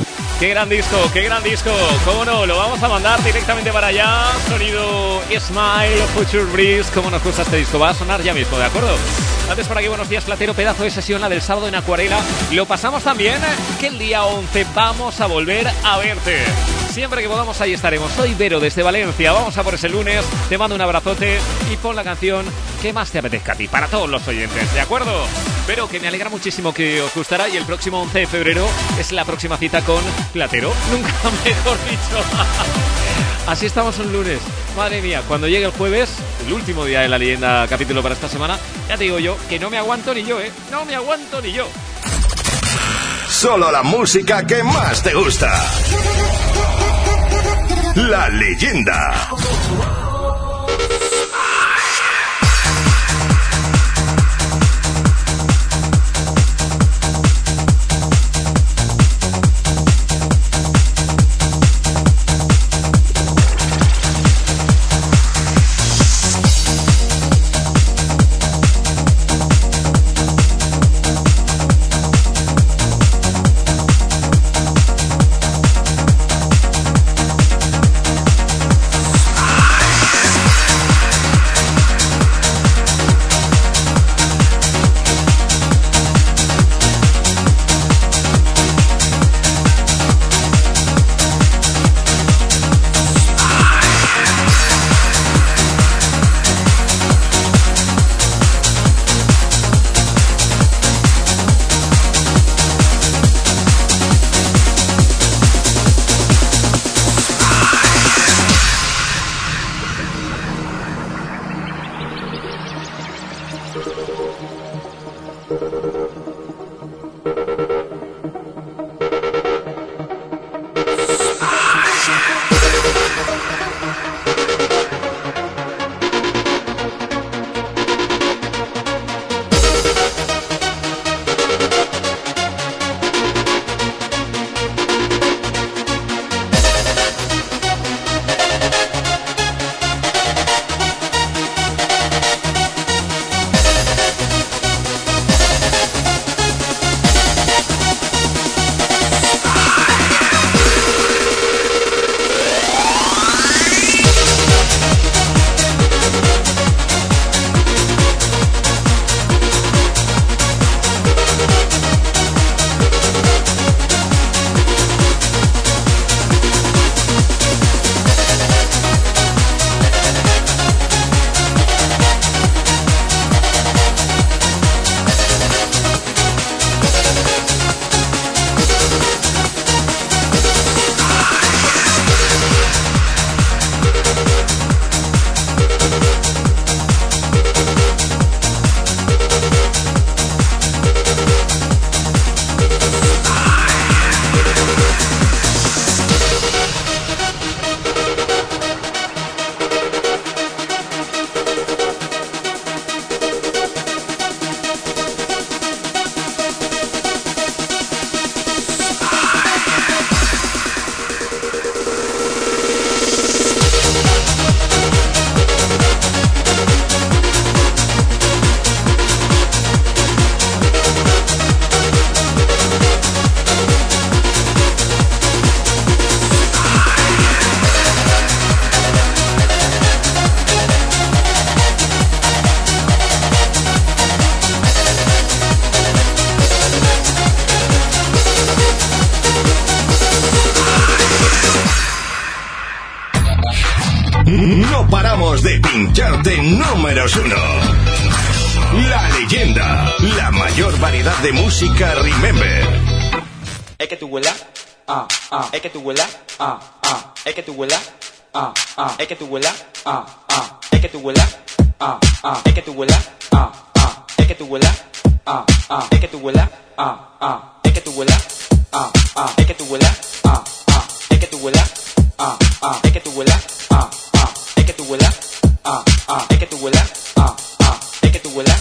Qué gran disco, qué gran disco. Cómo no, lo vamos a mandar directamente para allá. Sonido Smile, Future Breeze. Cómo nos gusta este disco. Va a sonar ya mismo, ¿de acuerdo? Antes por aquí, buenos días, Platero. Pedazo de sesión, la del sábado en Acuarela. Lo pasamos también ¿eh? que el día 11 vamos a volver a verte. Siempre que podamos, ahí estaremos. Soy Vero desde Valencia. Vamos a por ese lunes. Te mando un abrazote y pon la canción que más te apetezca a ti, para todos los oyentes, ¿de acuerdo? Pero que me alegra muchísimo que os gustara y el próximo 11 de febrero es la próxima cita con Platero. Nunca mejor dicho. Así estamos un lunes. Madre mía, cuando llegue el jueves, el último día de la leyenda capítulo para esta semana, ya te digo yo que no me aguanto ni yo, ¿eh? No me aguanto ni yo. Solo la música que más te gusta. La leyenda. No paramos de pincharte números uno. La leyenda, la mayor variedad de música, remember. Es que tu huela, ah, ah, es que tu huela, ah, ah, es que tu huela, ah, ah, es que tu huela, ah, ah, es que tu huela, ah, ah, es que tu huela, ah, ah, es que tu huela, ah, ah, es que tu huela, ah, ah, es que tu huela, ah, ah, es que tu huela, ah, ah, es que tu huela, ah, ah, es que tu huela, ah. tu tuela, ah, ah, hay que tuela, ah, ah, hay que tuela,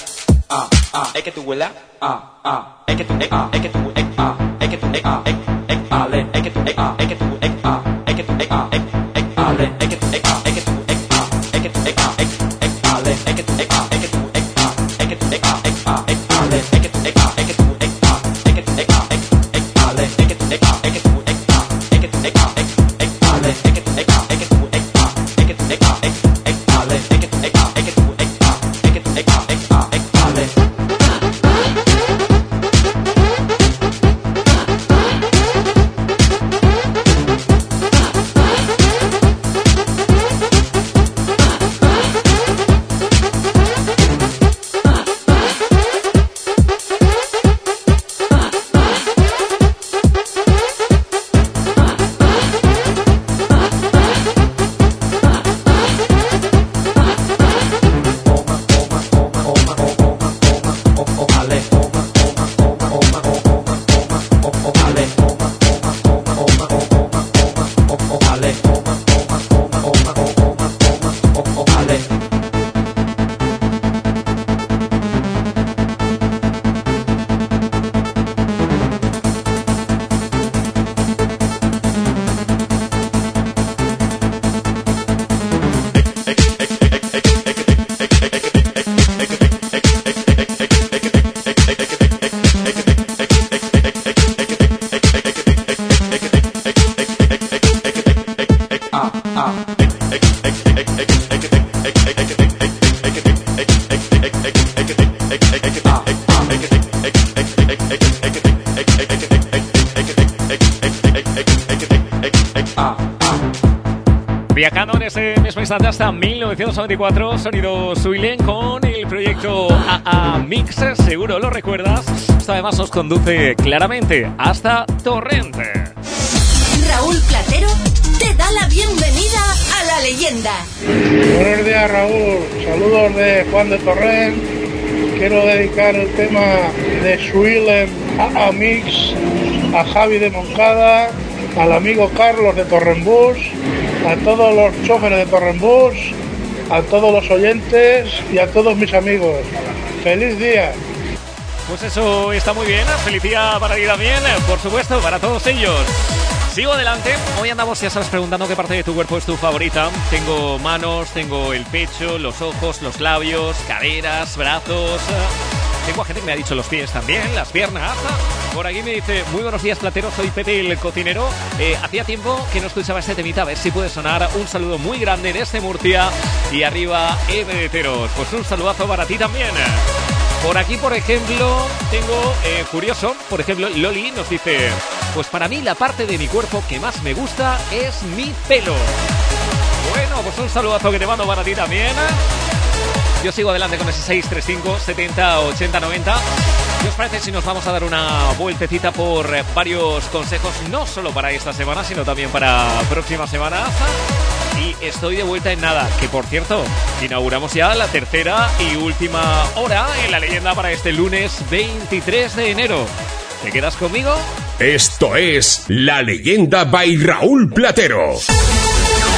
ah, ah, hay que tuela, ah, ah, hay que tu, ah, hay que tu, ah, hay que tu, ah, hay que tu, ah, hay que tu, ah, hay que tu, ah, hay que tu, ah, hay que tu, ah, hay que tu, ah, hay que tu, ah, hay que tu, ah, hay que tu, ah, 1994, sonido Suilen con el proyecto AA Mix, seguro lo recuerdas. Esto además nos conduce claramente hasta Torrente. Raúl Platero te da la bienvenida a la leyenda. Buenos días Raúl, saludos de Juan de Torrent. Quiero dedicar el tema de Swillen a, Mix, a Javi de Moncada, al amigo Carlos de Torrenbus, a todos los choferes de Torrenbus, a todos los oyentes y a todos mis amigos. ¡Feliz día! Pues eso está muy bien. Feliz día para ti también, por supuesto, para todos ellos. Sigo adelante. Hoy andamos, ya sabes, preguntando qué parte de tu cuerpo es tu favorita. Tengo manos, tengo el pecho, los ojos, los labios, caderas, brazos. Tengo a que me ha dicho los pies también, las piernas. Por aquí me dice, muy buenos días, Platero, soy Pepe el cocinero. Eh, hacía tiempo que no escuchaba este temita, a ver si puede sonar. Un saludo muy grande desde Murcia y arriba Ebeteros. Pues un saludazo para ti también. Por aquí, por ejemplo, tengo eh, curioso, por ejemplo, Loli nos dice, pues para mí la parte de mi cuerpo que más me gusta es mi pelo. Bueno, pues un saludazo que te mando para ti también. Yo sigo adelante con ese 635 70 80 90. ¿Qué os parece si nos vamos a dar una vueltecita por eh, varios consejos, no solo para esta semana, sino también para próximas semanas? Y estoy de vuelta en nada, que por cierto, inauguramos ya la tercera y última hora en la leyenda para este lunes 23 de enero. ¿Te quedas conmigo? Esto es La Leyenda by Raúl Platero.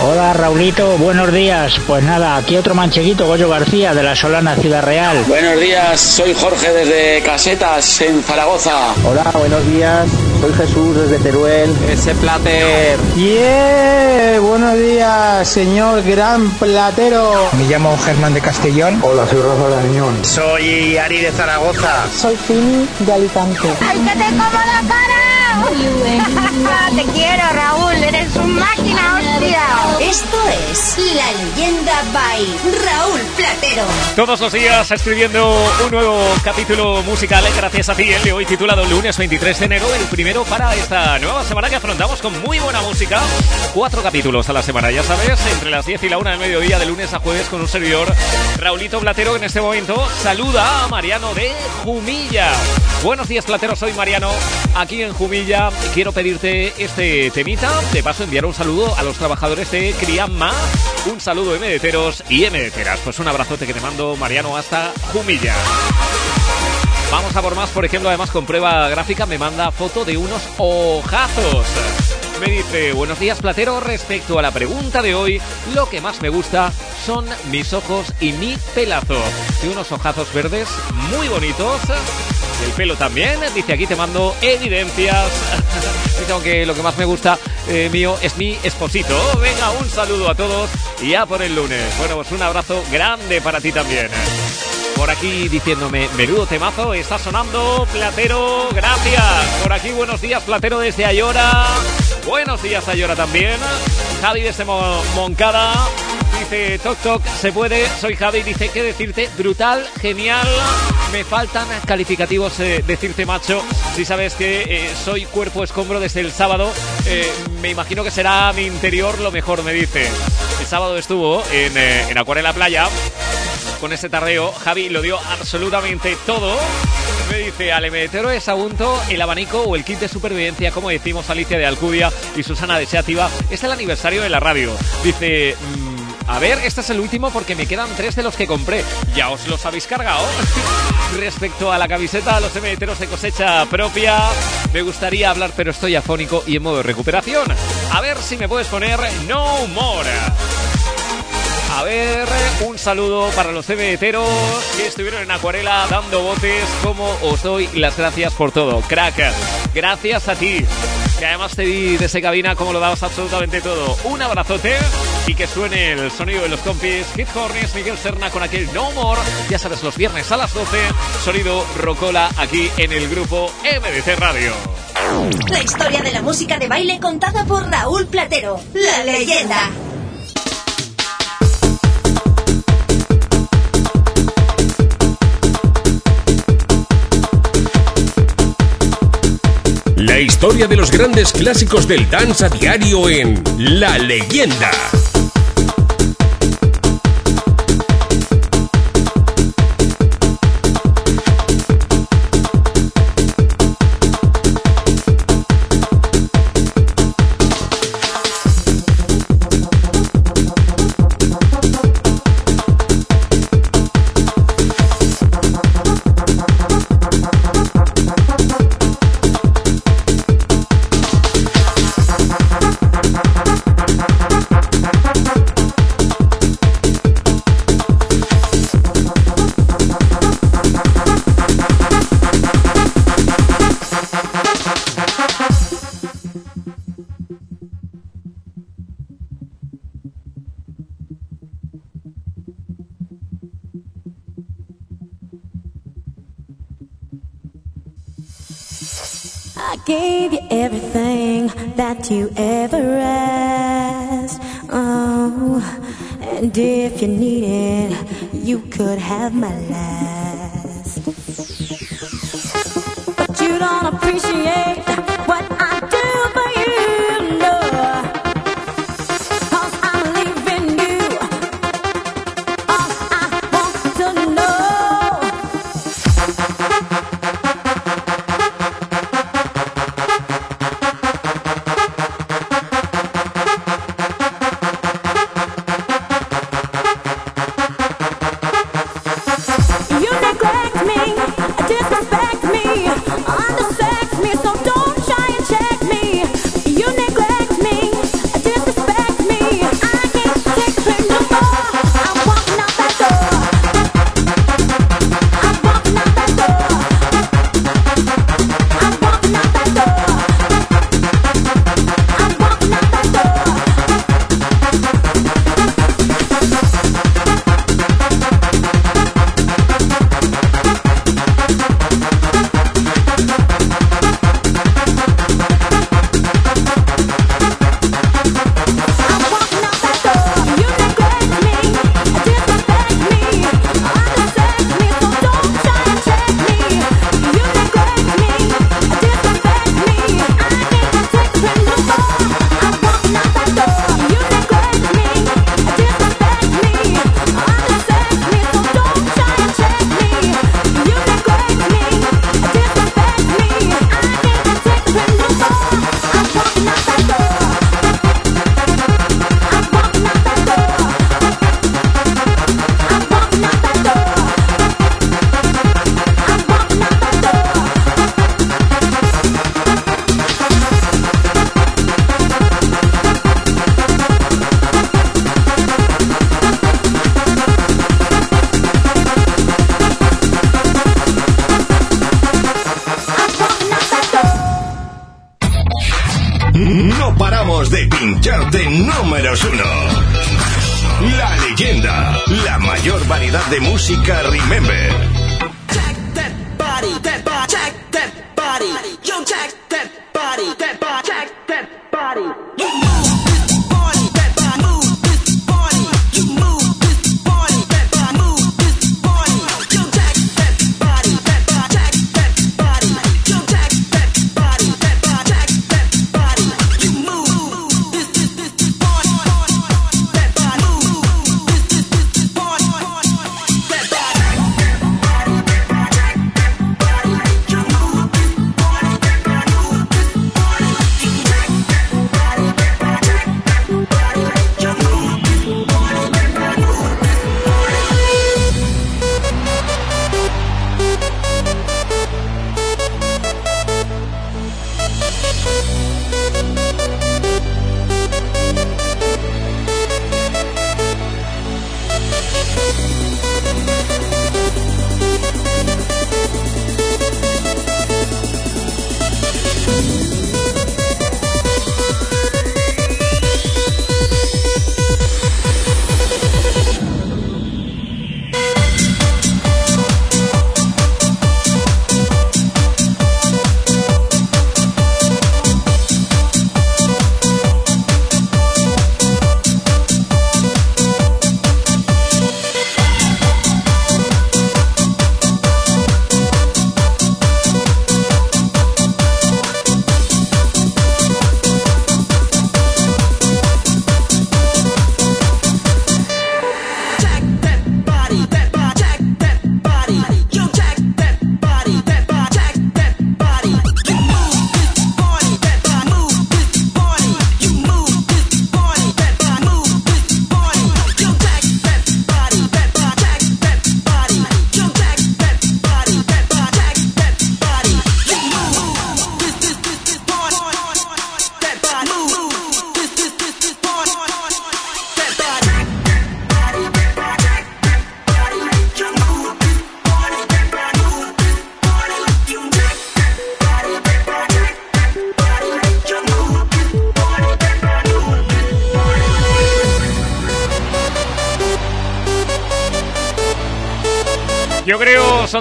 Hola Raulito, buenos días. Pues nada, aquí otro mancheguito, Goyo García, de la Solana Ciudad Real. Buenos días, soy Jorge desde Casetas, en Zaragoza. Hola, buenos días. Soy Jesús desde Teruel. Ese plater. ¡Yeah! Buenos días, señor gran platero. Me llamo Germán de Castellón. Hola, soy Rafa de Añón. Soy Ari de Zaragoza. Soy Fini de Alicante. ¡Ay, que te como la cara! Te quiero, Raúl. Eres un máquina, hostia. Esto es La Leyenda by Raúl Platero. Todos los días escribiendo un nuevo capítulo musical gracias a ti, el de hoy titulado Lunes 23 de enero, el primero para esta nueva semana que afrontamos con muy buena música. Cuatro capítulos a la semana, ya sabes, entre las 10 y la 1 del mediodía, de lunes a jueves con un servidor, Raulito Platero, en este momento saluda a Mariano de Jumilla. Buenos días, Platero, soy Mariano, aquí en Jumilla. Quiero pedirte este temita, de paso enviar un saludo a los trabajadores de Crianma, un saludo MDteros y MDteras. Pues un abrazote que te mando, Mariano, hasta Jumilla. Vamos a por más, por ejemplo, además con prueba gráfica me manda foto de unos ojazos. Me dice, buenos días Platero, respecto a la pregunta de hoy, lo que más me gusta son mis ojos y mi pelazo. Y unos ojazos verdes muy bonitos. El pelo también, dice aquí te mando evidencias. Aunque lo que más me gusta eh, mío es mi esposito. Venga, un saludo a todos y ya por el lunes. Bueno, pues un abrazo grande para ti también. Por aquí diciéndome, menudo temazo, está sonando Platero, gracias. Por aquí, buenos días, Platero desde Ayora. Buenos días a Llora también. Javi desde Mo- Moncada. Dice, toc toc, se puede. Soy Javi. Dice, ¿qué decirte? Brutal, genial. Me faltan calificativos eh, decirte macho. Si sabes que eh, soy cuerpo escombro desde el sábado, eh, me imagino que será mi interior lo mejor, me dice. El sábado estuvo en, en Acuarela Playa con ese tardeo. Javi lo dio absolutamente todo. Me dice, al MDTero es agunto el abanico o el kit de supervivencia, como decimos Alicia de Alcudia y Susana de Seativa. Es el aniversario de la radio. Dice, a ver, este es el último porque me quedan tres de los que compré. Ya os los habéis cargado. Respecto a la camiseta, los MDTeros de cosecha propia, me gustaría hablar, pero estoy afónico y en modo de recuperación. A ver si me puedes poner No More. A ver, un saludo para los CBTeros que estuvieron en Acuarela dando botes. Como os doy las gracias por todo. Crack, gracias a ti. Que además te vi desde cabina como lo dabas absolutamente todo. Un abrazote y que suene el sonido de los compis. Hit Hornets, Miguel Serna con aquel No More. Ya sabes, los viernes a las 12. Sonido Rocola aquí en el grupo MDC Radio. La historia de la música de baile contada por Raúl Platero, la leyenda. La historia de los grandes clásicos del dance a diario en La Leyenda. Gave you everything that you ever asked. Oh, and if you need it, you could have my last. But you don't appreciate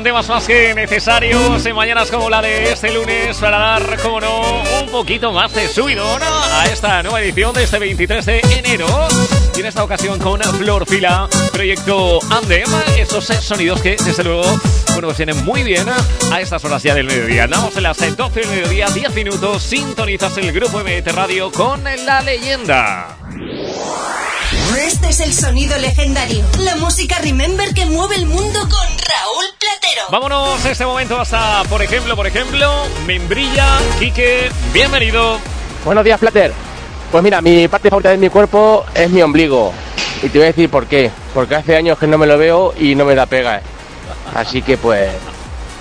son temas más que necesarios en mañanas como la de este lunes para dar, como no, un poquito más de subidón a esta nueva edición de este 23 de enero. Y en esta ocasión con Flor Fila, proyecto Andem, esos sonidos que desde luego, bueno, pues vienen muy bien a estas horas ya del mediodía. Andamos en las 12 del mediodía, 10 minutos, sintonizas el grupo MT Radio con la leyenda. Este es el sonido legendario. La música Remember que mueve el mundo con. Vámonos este momento hasta, por ejemplo, por ejemplo, Membrilla, Quique, bienvenido. Buenos días, Plater. Pues mira, mi parte favorita de mi cuerpo es mi ombligo. Y te voy a decir por qué. Porque hace años que no me lo veo y no me da pega. Así que pues,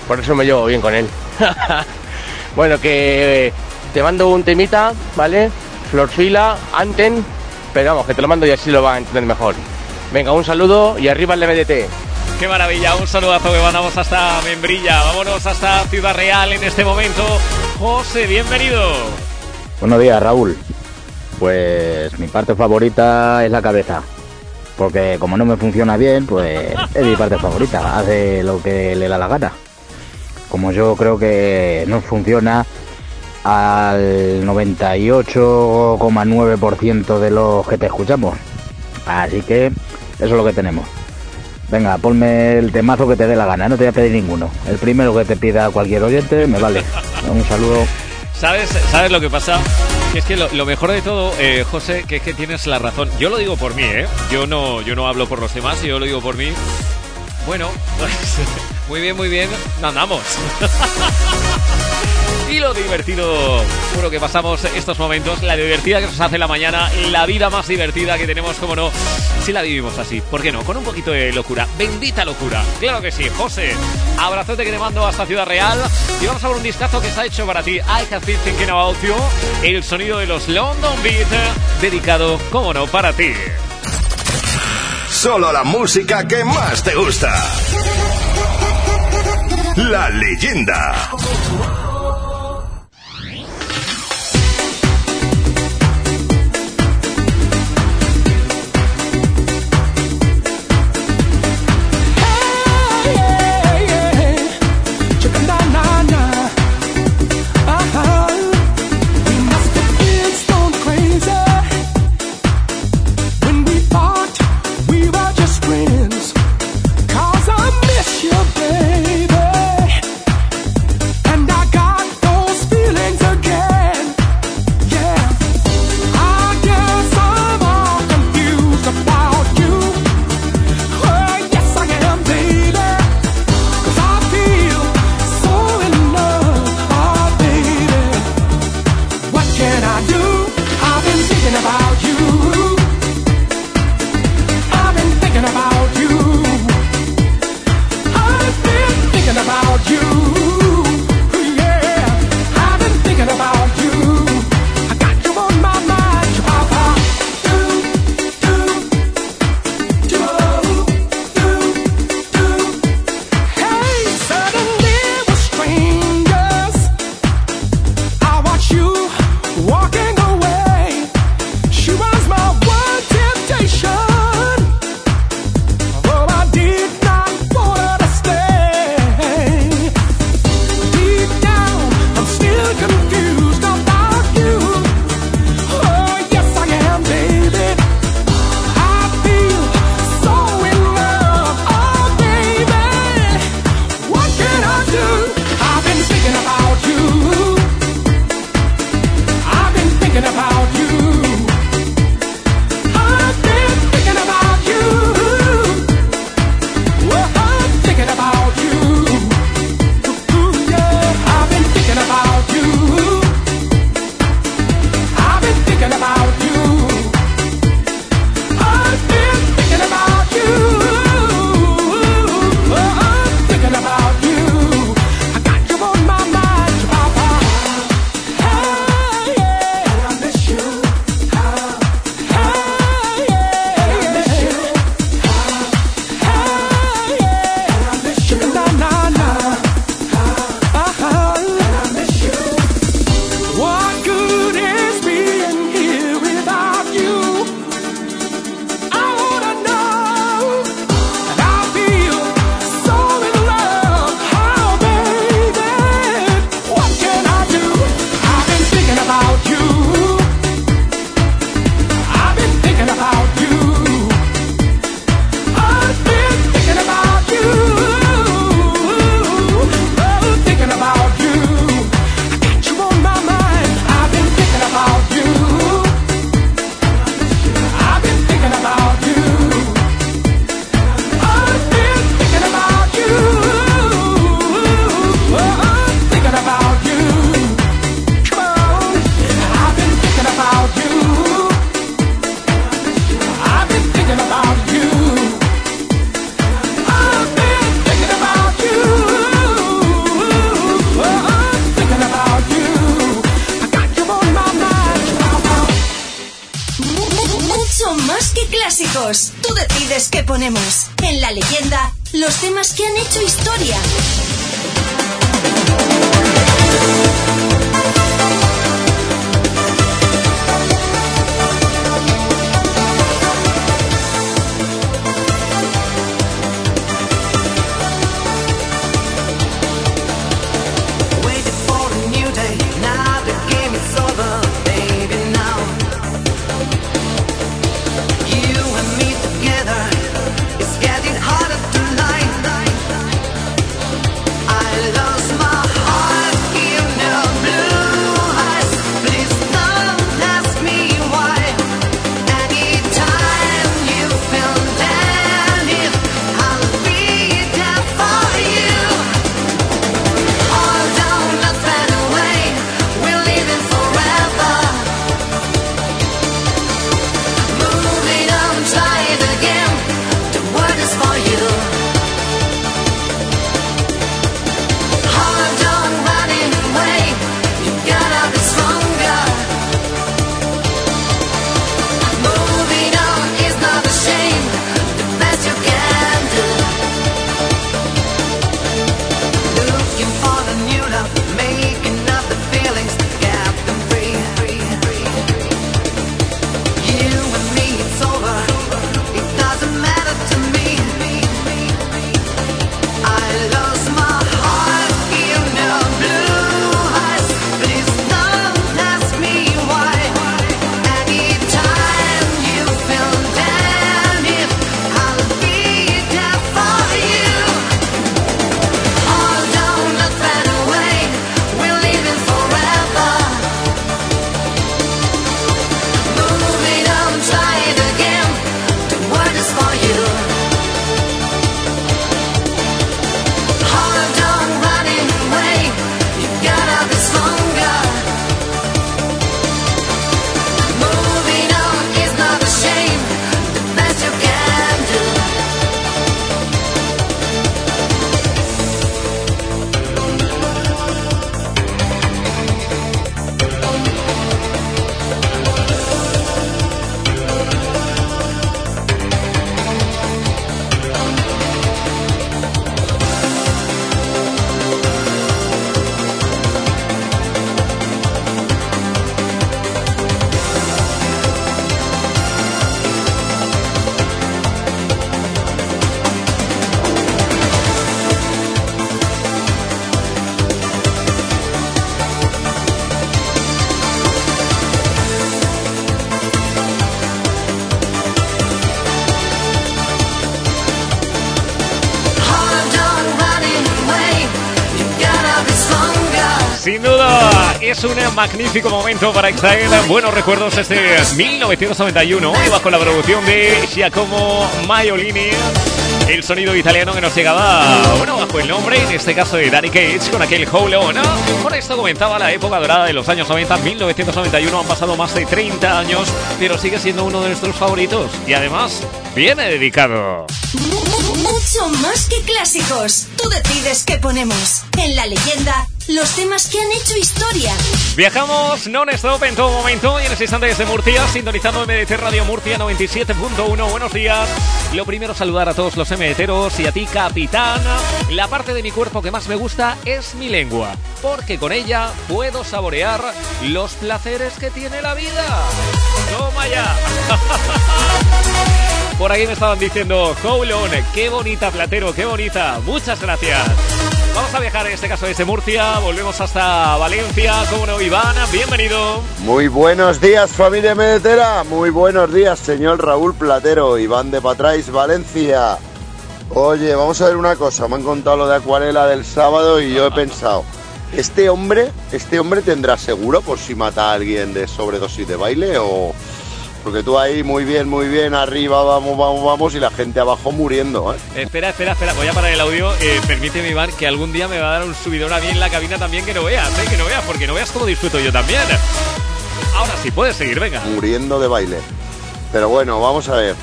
por eso me llevo bien con él. bueno, que te mando un temita, ¿vale? Florfila, Anten, pero vamos, que te lo mando y así lo van a entender mejor. Venga, un saludo y arriba el MDT. Qué maravilla, un saludazo que mandamos hasta Membrilla. Vámonos hasta Ciudad Real en este momento. José, bienvenido. Buenos días, Raúl. Pues mi parte favorita es la cabeza. Porque como no me funciona bien, pues es mi parte favorita. Hace lo que le da la gana. Como yo creo que no funciona al 98,9% de los que te escuchamos. Así que eso es lo que tenemos. Venga, ponme el temazo que te dé la gana, no te voy a pedir ninguno. El primero que te pida cualquier oyente, me vale. Un saludo. ¿Sabes, ¿Sabes lo que pasa? Que es que lo, lo mejor de todo, eh, José, que es que tienes la razón. Yo lo digo por mí, ¿eh? Yo no, yo no hablo por los demás, yo lo digo por mí. Bueno, pues muy bien, muy bien, andamos. y lo divertido, bueno, que pasamos estos momentos, la divertida que nos hace la mañana, la vida más divertida que tenemos, como no, si la vivimos así, ¿por qué no? Con un poquito de locura, bendita locura, claro que sí, José, abrazote que te mando hasta Ciudad Real y vamos a ver un discazo que está hecho para ti, I Have Been Thinking About You, el sonido de los London Beat, dedicado, como no, para ti. Solo la música que más te gusta. La leyenda. Magnífico momento para extraer buenos recuerdos este 1991 y bajo la producción de Giacomo Maiolini. El sonido italiano que nos llegaba, bueno, bajo el nombre, en este caso de Danny Cage, con aquel Hold On. Con esto comenzaba la época dorada de los años 90, 1991. Han pasado más de 30 años, pero sigue siendo uno de nuestros favoritos. Y además, viene dedicado. Mucho más que clásicos. Tú decides qué ponemos. En la leyenda, los temas que han hecho historia. Viajamos non-stop en todo momento y en ese instante desde Murcia, sintonizando MDT Radio Murcia 97.1. Buenos días. Lo primero, saludar a todos los MDTeros y a ti, capitán. La parte de mi cuerpo que más me gusta es mi lengua, porque con ella puedo saborear los placeres que tiene la vida. ¡Toma ya! Por ahí me estaban diciendo, Coulon, qué bonita platero, qué bonita. Muchas gracias. Vamos a viajar en este caso desde Murcia, volvemos hasta Valencia. ¿Cómo no, Iván? Bienvenido. Muy buenos días familia medetera, muy buenos días señor Raúl Platero, Iván de Patrais, Valencia. Oye, vamos a ver una cosa, me han contado lo de Acuarela del sábado y yo he pensado, ¿este hombre, este hombre tendrá seguro por si mata a alguien de sobredosis de baile o...? Porque tú ahí muy bien, muy bien, arriba vamos, vamos, vamos y la gente abajo muriendo, ¿eh? Espera, espera, espera, voy a parar el audio. Eh, permíteme, Iván, que algún día me va a dar un subidón a mí en la cabina también que no veas, ¿eh? Que no veas, porque no veas cómo disfruto yo también. Ahora sí, puedes seguir, venga. Muriendo de baile. Pero bueno, vamos a ver.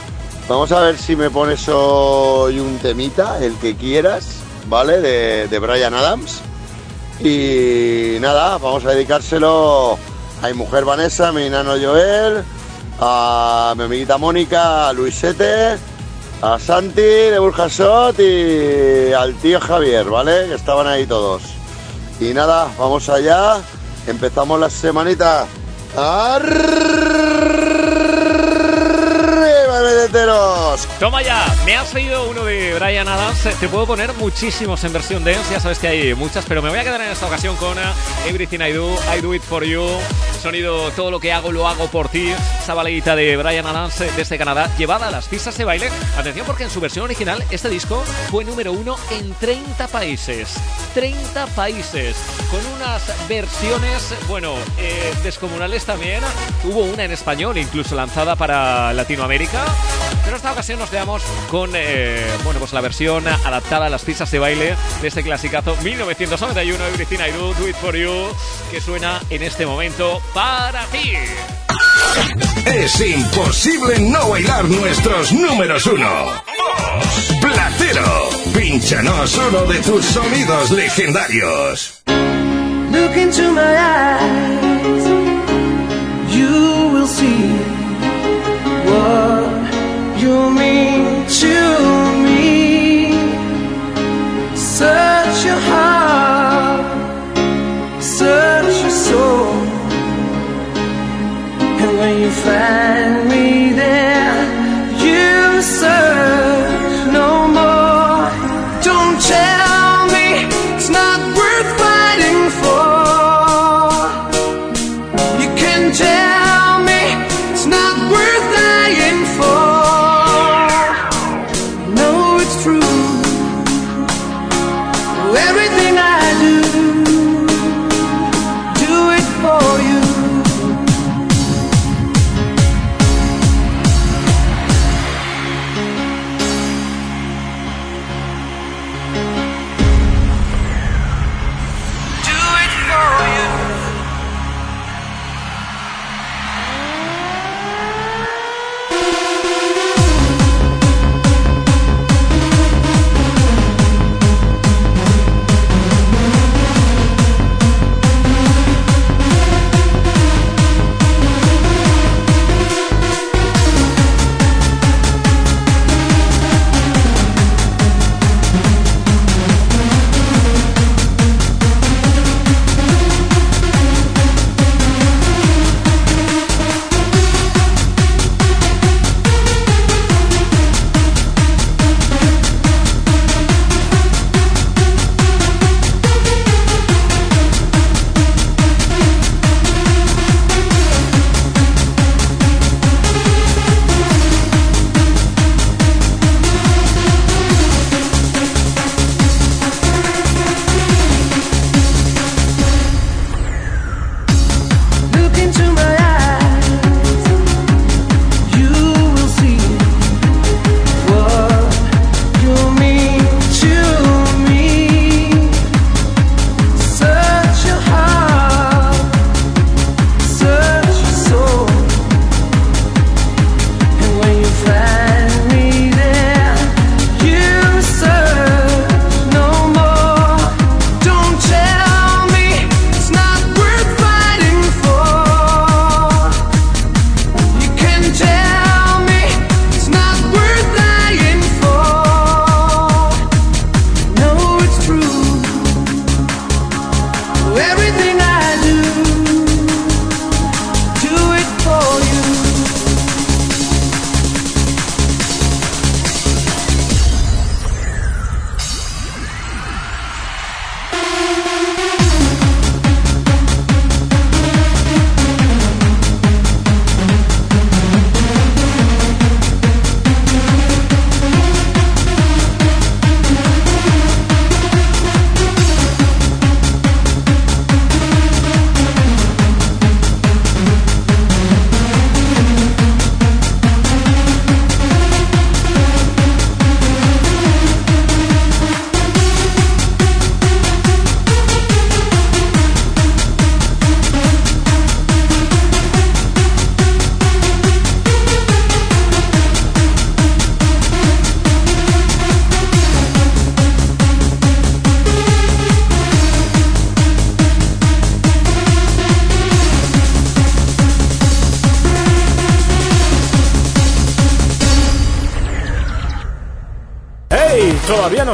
Vamos a ver si me pones hoy un temita, el que quieras, ¿vale? De, de Brian Adams. Y nada, vamos a dedicárselo a mi mujer Vanessa, mi nano Joel, a mi amiguita Mónica, a Luisete, a Santi de Burjasot y al tío Javier, ¿vale? Que estaban ahí todos. Y nada, vamos allá. Empezamos la semanita. ¡Arriba, Toma ya, me has oído uno de Brian Adams. Te puedo poner muchísimos en versión dance, ya sabes que hay muchas, pero me voy a quedar en esta ocasión con uh, Everything I Do, I Do It For You. Sonido, todo lo que hago lo hago por ti. Esa balaguita de Brian Adams eh, desde Canadá, llevada a las pistas de baile. Atención porque en su versión original este disco fue número uno en 30 países. 30 países, con unas versiones, bueno, eh, descomunales también. Hubo una en español, incluso lanzada para Latinoamérica. Pero esta ocasión nos quedamos con, eh, bueno, pues la versión adaptada a las pistas de baile de este clasicazo 1991, Everything I Do, Do It For You, que suena en este momento para ti. Es imposible no bailar nuestros números uno. Platero, pinchanos uno de tus sonidos legendarios. Look into my eyes, you will see what you mean to me. Search your heart, search your soul, and when you find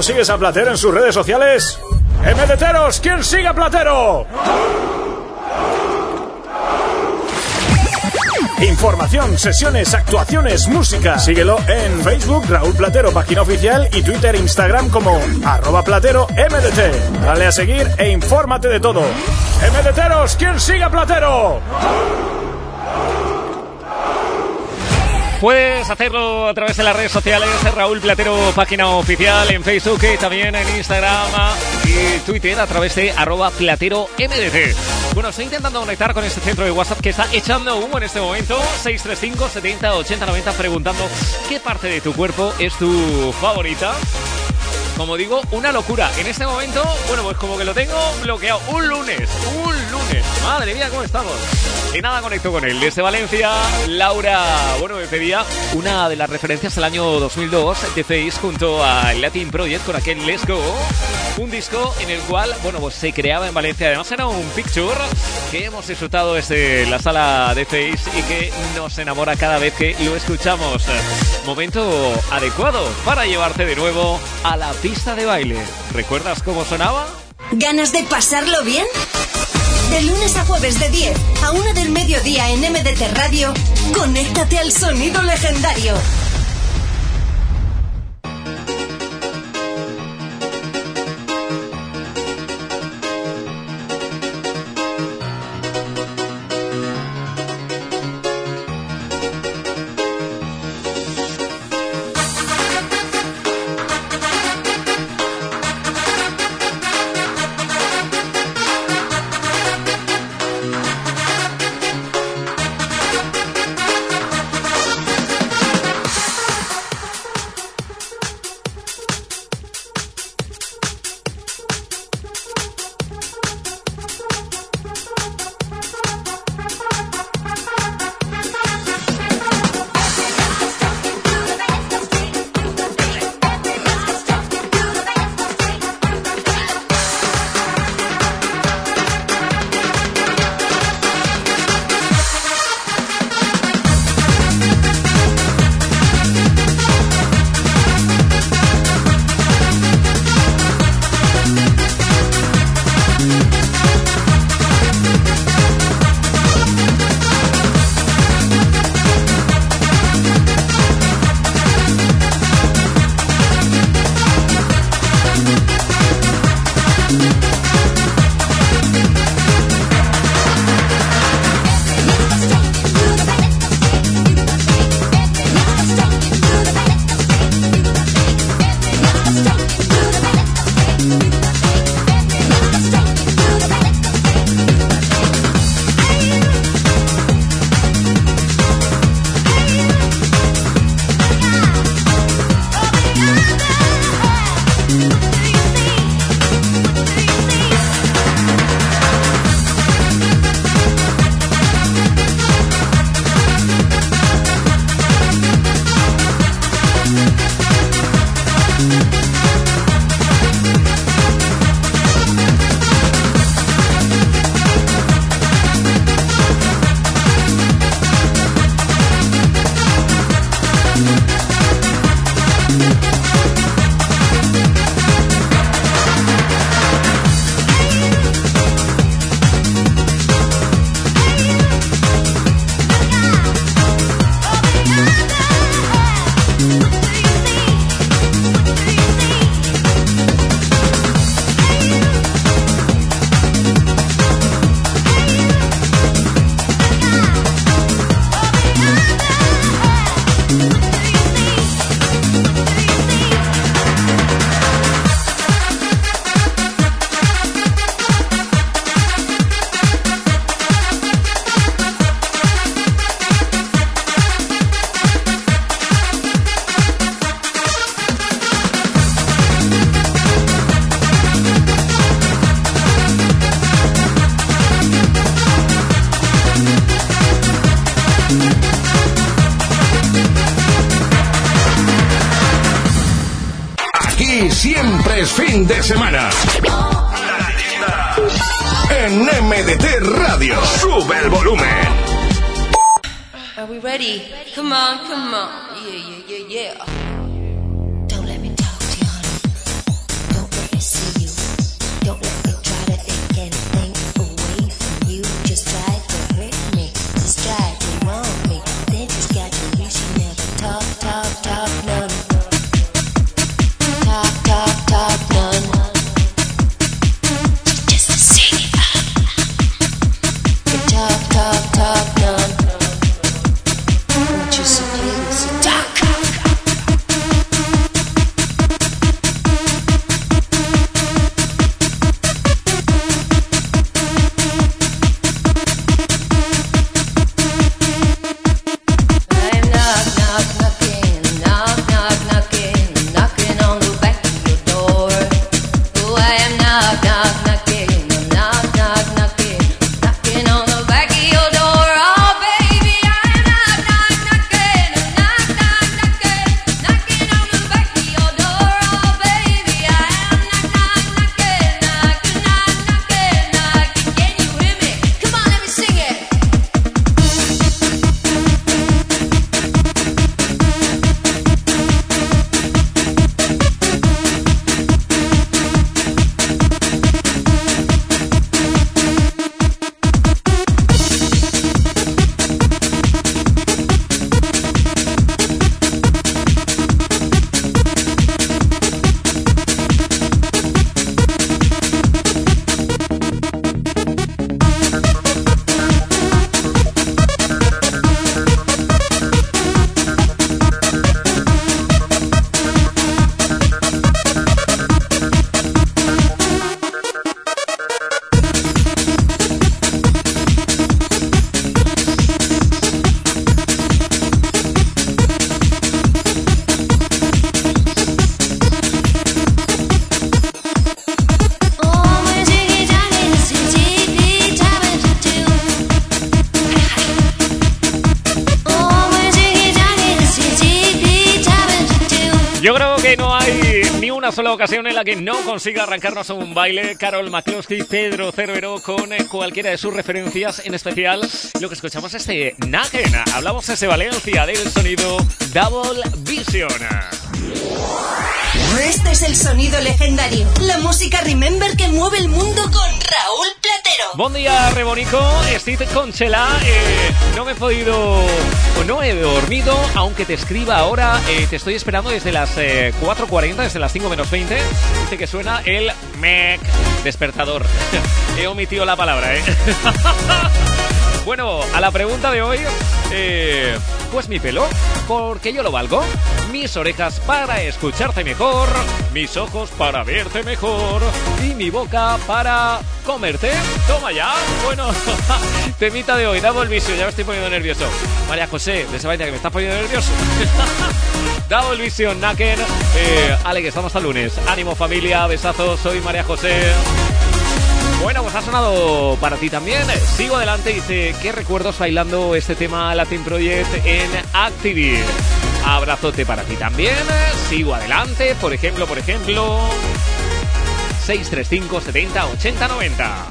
sigues a Platero en sus redes sociales? ¡MDTeros! ¿Quién sigue a Platero? Información, sesiones, actuaciones, música. Síguelo en Facebook, Raúl Platero, página oficial, y Twitter Instagram como arroba platero MDT. Dale a seguir e infórmate de todo. MDTeros, ¿quién sigue a Platero? Puedes hacerlo a través de las redes sociales, Raúl Platero, página oficial en Facebook y también en Instagram y Twitter a través de arroba platero MDT. Bueno, estoy intentando conectar con este centro de WhatsApp que está echando humo en este momento, 635 70 80 90, preguntando qué parte de tu cuerpo es tu favorita. Como digo, una locura. En este momento, bueno, pues como que lo tengo bloqueado. Un lunes, un lunes. Madre mía, ¿cómo estamos? Y nada, conecto con él. Desde Valencia, Laura, bueno, me pedía una de las referencias del año 2002 de Face junto a Latin Project con aquel Let's Go. Un disco en el cual, bueno, pues se creaba en Valencia. Además era un picture que hemos disfrutado desde la sala de Face y que nos enamora cada vez que lo escuchamos. Momento adecuado para llevarte de nuevo a la pista de baile. ¿Recuerdas cómo sonaba? ¿Ganas de pasarlo bien? De lunes a jueves de 10 a 1 del mediodía en MDT Radio, conéctate al sonido legendario. Ocasión en la que no consiga arrancarnos a un baile Carol McCloskey, Pedro Cervero con eh, cualquiera de sus referencias, en especial lo que escuchamos es de Nagen. Hablamos desde Valencia del sonido Double Vision. Este es el sonido legendario. La música Remember que mueve el mundo con Raúl Platero. Buen día, Rebonico. Estoy con Chela. Eh, no me he podido no he dormido, aunque te escriba ahora. eh, te estoy esperando desde las eh, 4.40, desde las 5 menos 20. Dice que suena el MEC despertador. he omitido la palabra, ¿eh? Bueno, a la pregunta de hoy, eh, pues mi pelo, porque yo lo valgo. Mis orejas para escucharte mejor, mis ojos para verte mejor y mi boca para comerte. Toma ya. Bueno, temita de hoy, Double Vision, ya me estoy poniendo nervioso. María José, de Sebastián, que me estás poniendo nervioso. Double Vision, Naken. Eh, Ale, que estamos el lunes. Ánimo familia, besazos, soy María José. Bueno, pues ha sonado para ti también. Sigo adelante y dice, ¿qué recuerdos bailando este tema Latin Project en Activity? Abrazote para ti también. Sigo adelante, por ejemplo, por ejemplo... 635 70 80 90.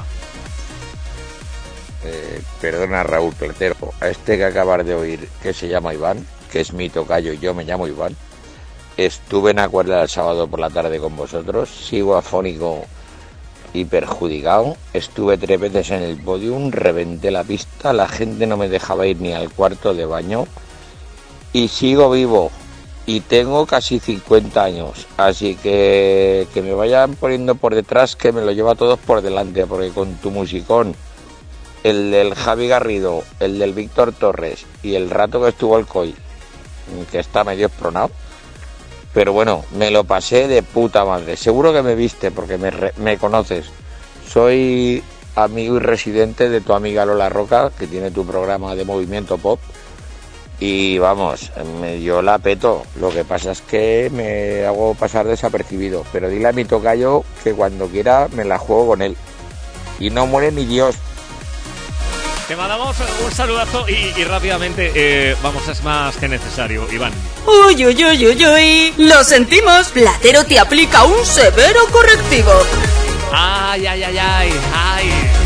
Eh, perdona Raúl Platero, a este que acabas de oír, que se llama Iván, que es mi tocayo y yo me llamo Iván, estuve en Acuerda el sábado por la tarde con vosotros, sigo afónico y perjudicado, estuve tres veces en el podium, reventé la pista, la gente no me dejaba ir ni al cuarto de baño y sigo vivo y tengo casi 50 años, así que que me vayan poniendo por detrás, que me lo lleva todos por delante, porque con tu musicón el del Javi Garrido, el del Víctor Torres y el rato que estuvo el COI, que está medio espronado. Pero bueno, me lo pasé de puta madre. Seguro que me viste porque me, me conoces. Soy amigo y residente de tu amiga Lola Roca, que tiene tu programa de movimiento pop. Y vamos, me dio la peto. Lo que pasa es que me hago pasar desapercibido. Pero dile a mi tocayo que cuando quiera me la juego con él. Y no muere ni Dios. Te mandamos un saludazo y, y rápidamente, eh, vamos, es más que necesario, Iván. Uy, uy, uy, uy, uy. Lo sentimos. Platero te aplica un severo correctivo. Ay, ay, ay, ay, ay.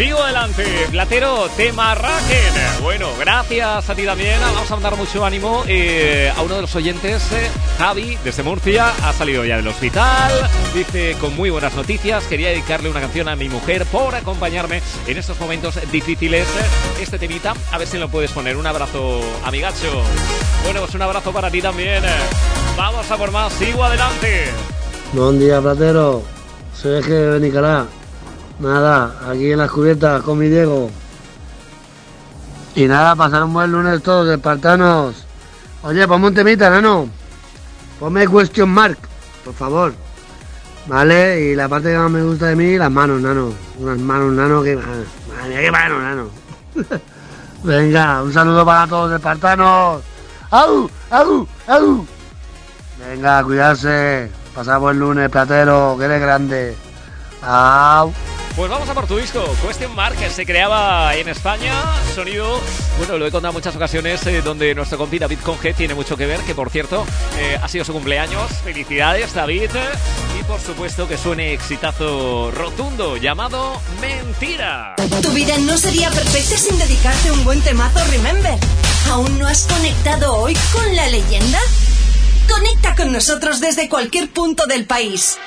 Sigo adelante, Platero, tema Raken. Bueno, gracias a ti también. Vamos a mandar mucho ánimo eh, a uno de los oyentes, eh, Javi, desde Murcia. Ha salido ya del hospital. Dice con muy buenas noticias. Quería dedicarle una canción a mi mujer por acompañarme en estos momentos difíciles. Este temita, a ver si lo puedes poner. Un abrazo, amigacho. Bueno, pues un abrazo para ti también. Vamos a por más. Sigo adelante. Buen día, platero. Soy Eje de Benicalá. Nada, aquí en las cubiertas con mi Diego. Y nada, pasar un buen lunes todos, espartanos. Oye, ponme un temita, nano. Ponme question mark, por favor. Vale, y la parte que más me gusta de mí, las manos, nano. Unas manos, nano, que... Qué manos, nano. Venga, un saludo para todos, espartanos. ¡Au! ¡Au! ¡Au! Venga, cuidarse. Pasar buen lunes, platero, que eres grande. ¡Au! Pues vamos a por tu disco, Question Mark, que se creaba en España, sonido, bueno, lo he contado muchas ocasiones, eh, donde nuestro compi David Conge tiene mucho que ver, que por cierto, eh, ha sido su cumpleaños, felicidades David, y por supuesto que suene exitazo rotundo, llamado Mentira. Tu vida no sería perfecta sin dedicarte un buen temazo Remember. ¿Aún no has conectado hoy con la leyenda? Conecta con nosotros desde cualquier punto del país.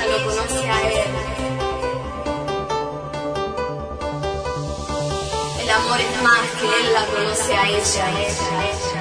ella lo conoce a él. El amor es más que él la conoce a ella. ella, ella.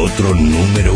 Otro número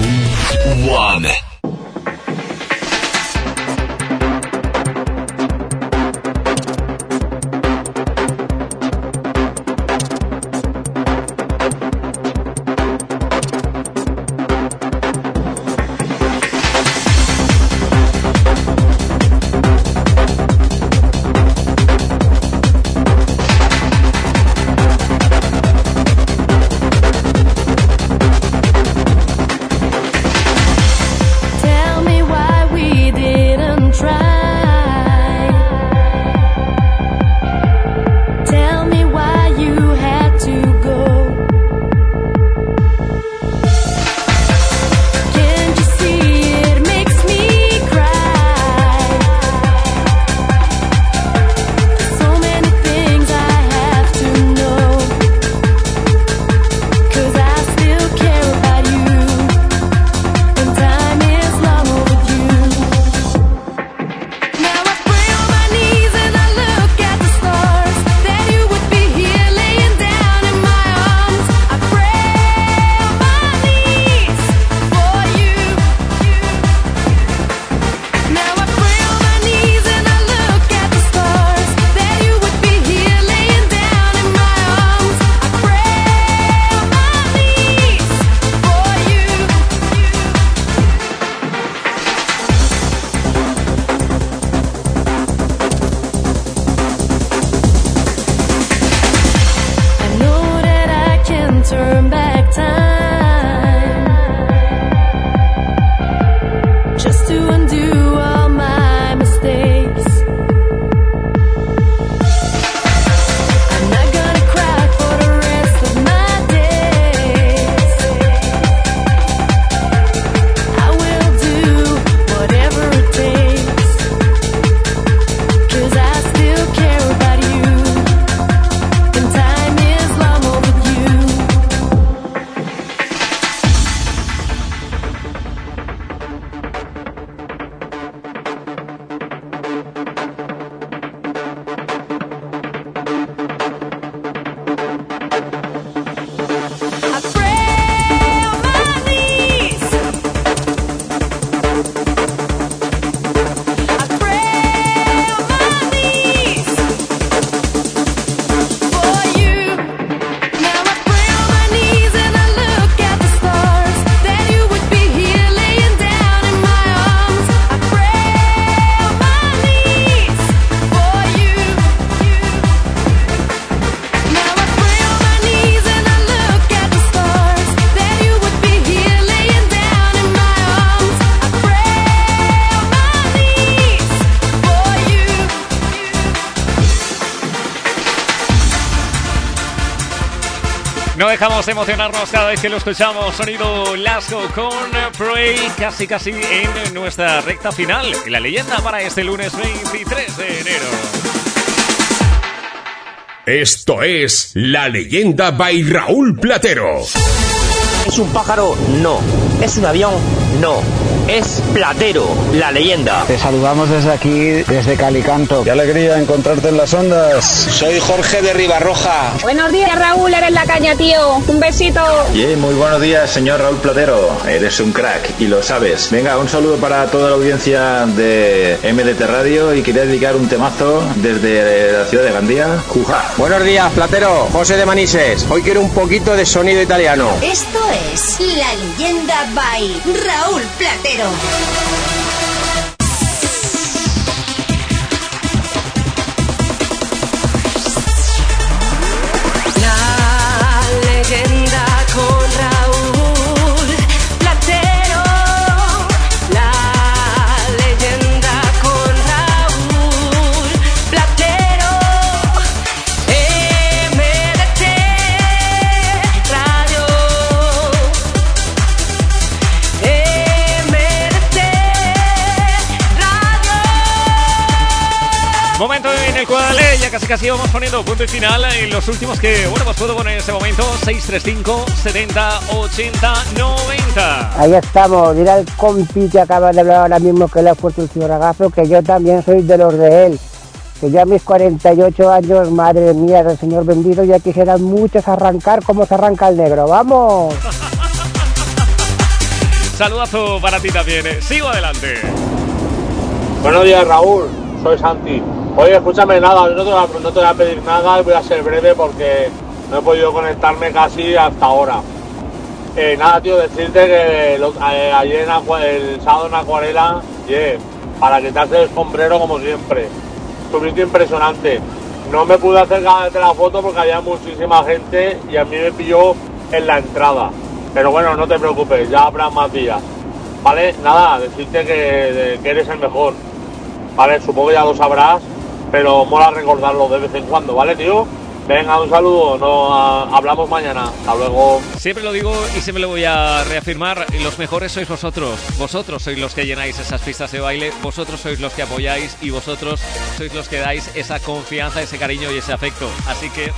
emocionarnos cada vez que lo escuchamos. Sonido Lasco con Prey, casi casi en nuestra recta final. Y la leyenda para este lunes 23 de enero. Esto es La Leyenda by Raúl Platero. ¿Es un pájaro? No. ¿Es un avión? No. Es Platero, la leyenda. Te saludamos desde aquí, desde Calicanto. Qué alegría encontrarte en las ondas. Soy Jorge de Ribarroja. Buenos días, Raúl, eres la caña, tío. Un besito. Yeah, muy buenos días, señor Raúl Platero. Eres un crack y lo sabes. Venga, un saludo para toda la audiencia de MDT Radio y quería dedicar un temazo desde la ciudad de Gandía. Juja. Buenos días, Platero. José de Manises. Hoy quiero un poquito de sonido italiano. Esto es La Leyenda by Raúl Platero. La ya casi casi vamos poniendo punto y final en los últimos que, bueno, pues puedo poner en este momento 635 70 80 90. Ahí estamos, mira el compi que acaba de hablar ahora mismo que le ha puesto el señor Agazo, que yo también soy de los de él. Que yo a mis 48 años, madre mía del señor vendido, ya quisieran muchos arrancar como se arranca el negro. ¡Vamos! Saludazo para ti también. eh. Sigo adelante. Buenos días, Raúl. Soy Santi. Oye, escúchame nada, no te, voy a, no te voy a pedir nada y voy a ser breve porque no he podido conectarme casi hasta ahora. Eh, nada, tío, decirte que eh, ayer en el sábado en Acuarela, yeah, para quitarse el sombrero como siempre. Subiste impresionante. No me pude acercar de la foto porque había muchísima gente y a mí me pilló en la entrada. Pero bueno, no te preocupes, ya habrá más días. ¿Vale? Nada, decirte que, de- que eres el mejor. ¿Vale? Supongo que ya lo sabrás, pero mola recordarlo de vez en cuando, ¿vale, tío? Venga, un saludo, no, hablamos mañana. Hasta luego. Siempre lo digo y siempre lo voy a reafirmar, los mejores sois vosotros. Vosotros sois los que llenáis esas pistas de baile, vosotros sois los que apoyáis y vosotros sois los que dais esa confianza, ese cariño y ese afecto. Así que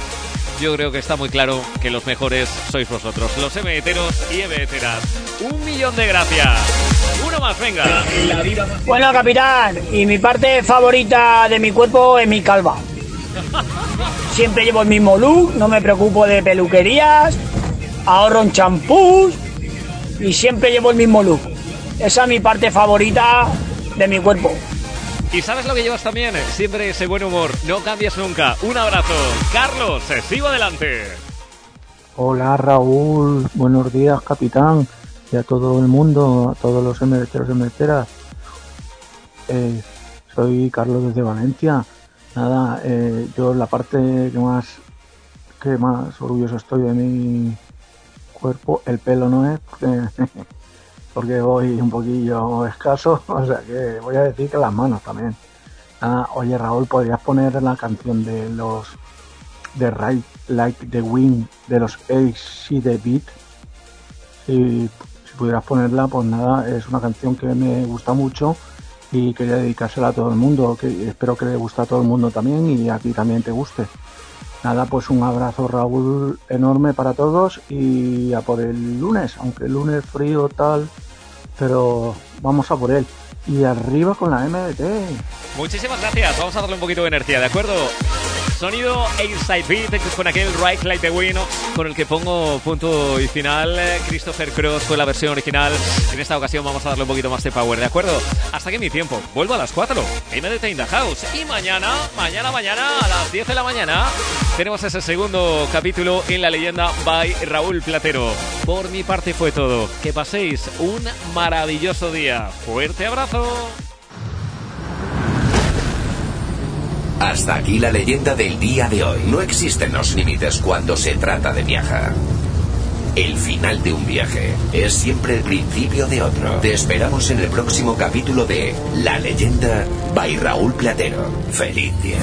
yo creo que está muy claro que los mejores sois vosotros, los MTeros y MTeras. Un millón de gracias. Uno más, venga. Bueno, capitán, y mi parte favorita de mi cuerpo es mi calva. Siempre llevo el mismo look, no me preocupo de peluquerías, ahorro en champús y siempre llevo el mismo look. Esa es mi parte favorita de mi cuerpo. ¿Y sabes lo que llevas también? Siempre ese buen humor. No cambies nunca. Un abrazo. Carlos, sigo adelante. Hola Raúl, buenos días capitán y a todo el mundo, a todos los emereteros y emereteras. Eh, soy Carlos desde Valencia. Nada, eh, yo la parte que más que más orgulloso estoy de mi cuerpo, el pelo no es, porque voy un poquillo escaso, o sea que voy a decir que las manos también. Nada, oye Raúl, ¿podrías poner la canción de los de Right Like the Wind de los AC The Beat. Si, si pudieras ponerla, pues nada, es una canción que me gusta mucho y quería dedicársela a todo el mundo, que espero que le guste a todo el mundo también y a ti también te guste. Nada, pues un abrazo Raúl enorme para todos y a por el lunes, aunque el lunes frío tal, pero vamos a por él. Y arriba con la MDT. Muchísimas gracias. Vamos a darle un poquito de energía, ¿de acuerdo? Sonido Inside Beat con aquel Right Like the Wind con el que pongo punto y final. Christopher Cross fue la versión original. En esta ocasión vamos a darle un poquito más de power, ¿de acuerdo? Hasta que mi tiempo. Vuelvo a las 4. MDT in the house. Y mañana, mañana, mañana, a las 10 de la mañana, tenemos ese segundo capítulo en la leyenda by Raúl Platero. Por mi parte fue todo. Que paséis un maravilloso día. Fuerte abrazo. Hasta aquí la leyenda del día de hoy. No existen los límites cuando se trata de viajar. El final de un viaje es siempre el principio de otro. Te esperamos en el próximo capítulo de La leyenda by Raúl Platero. Feliz día.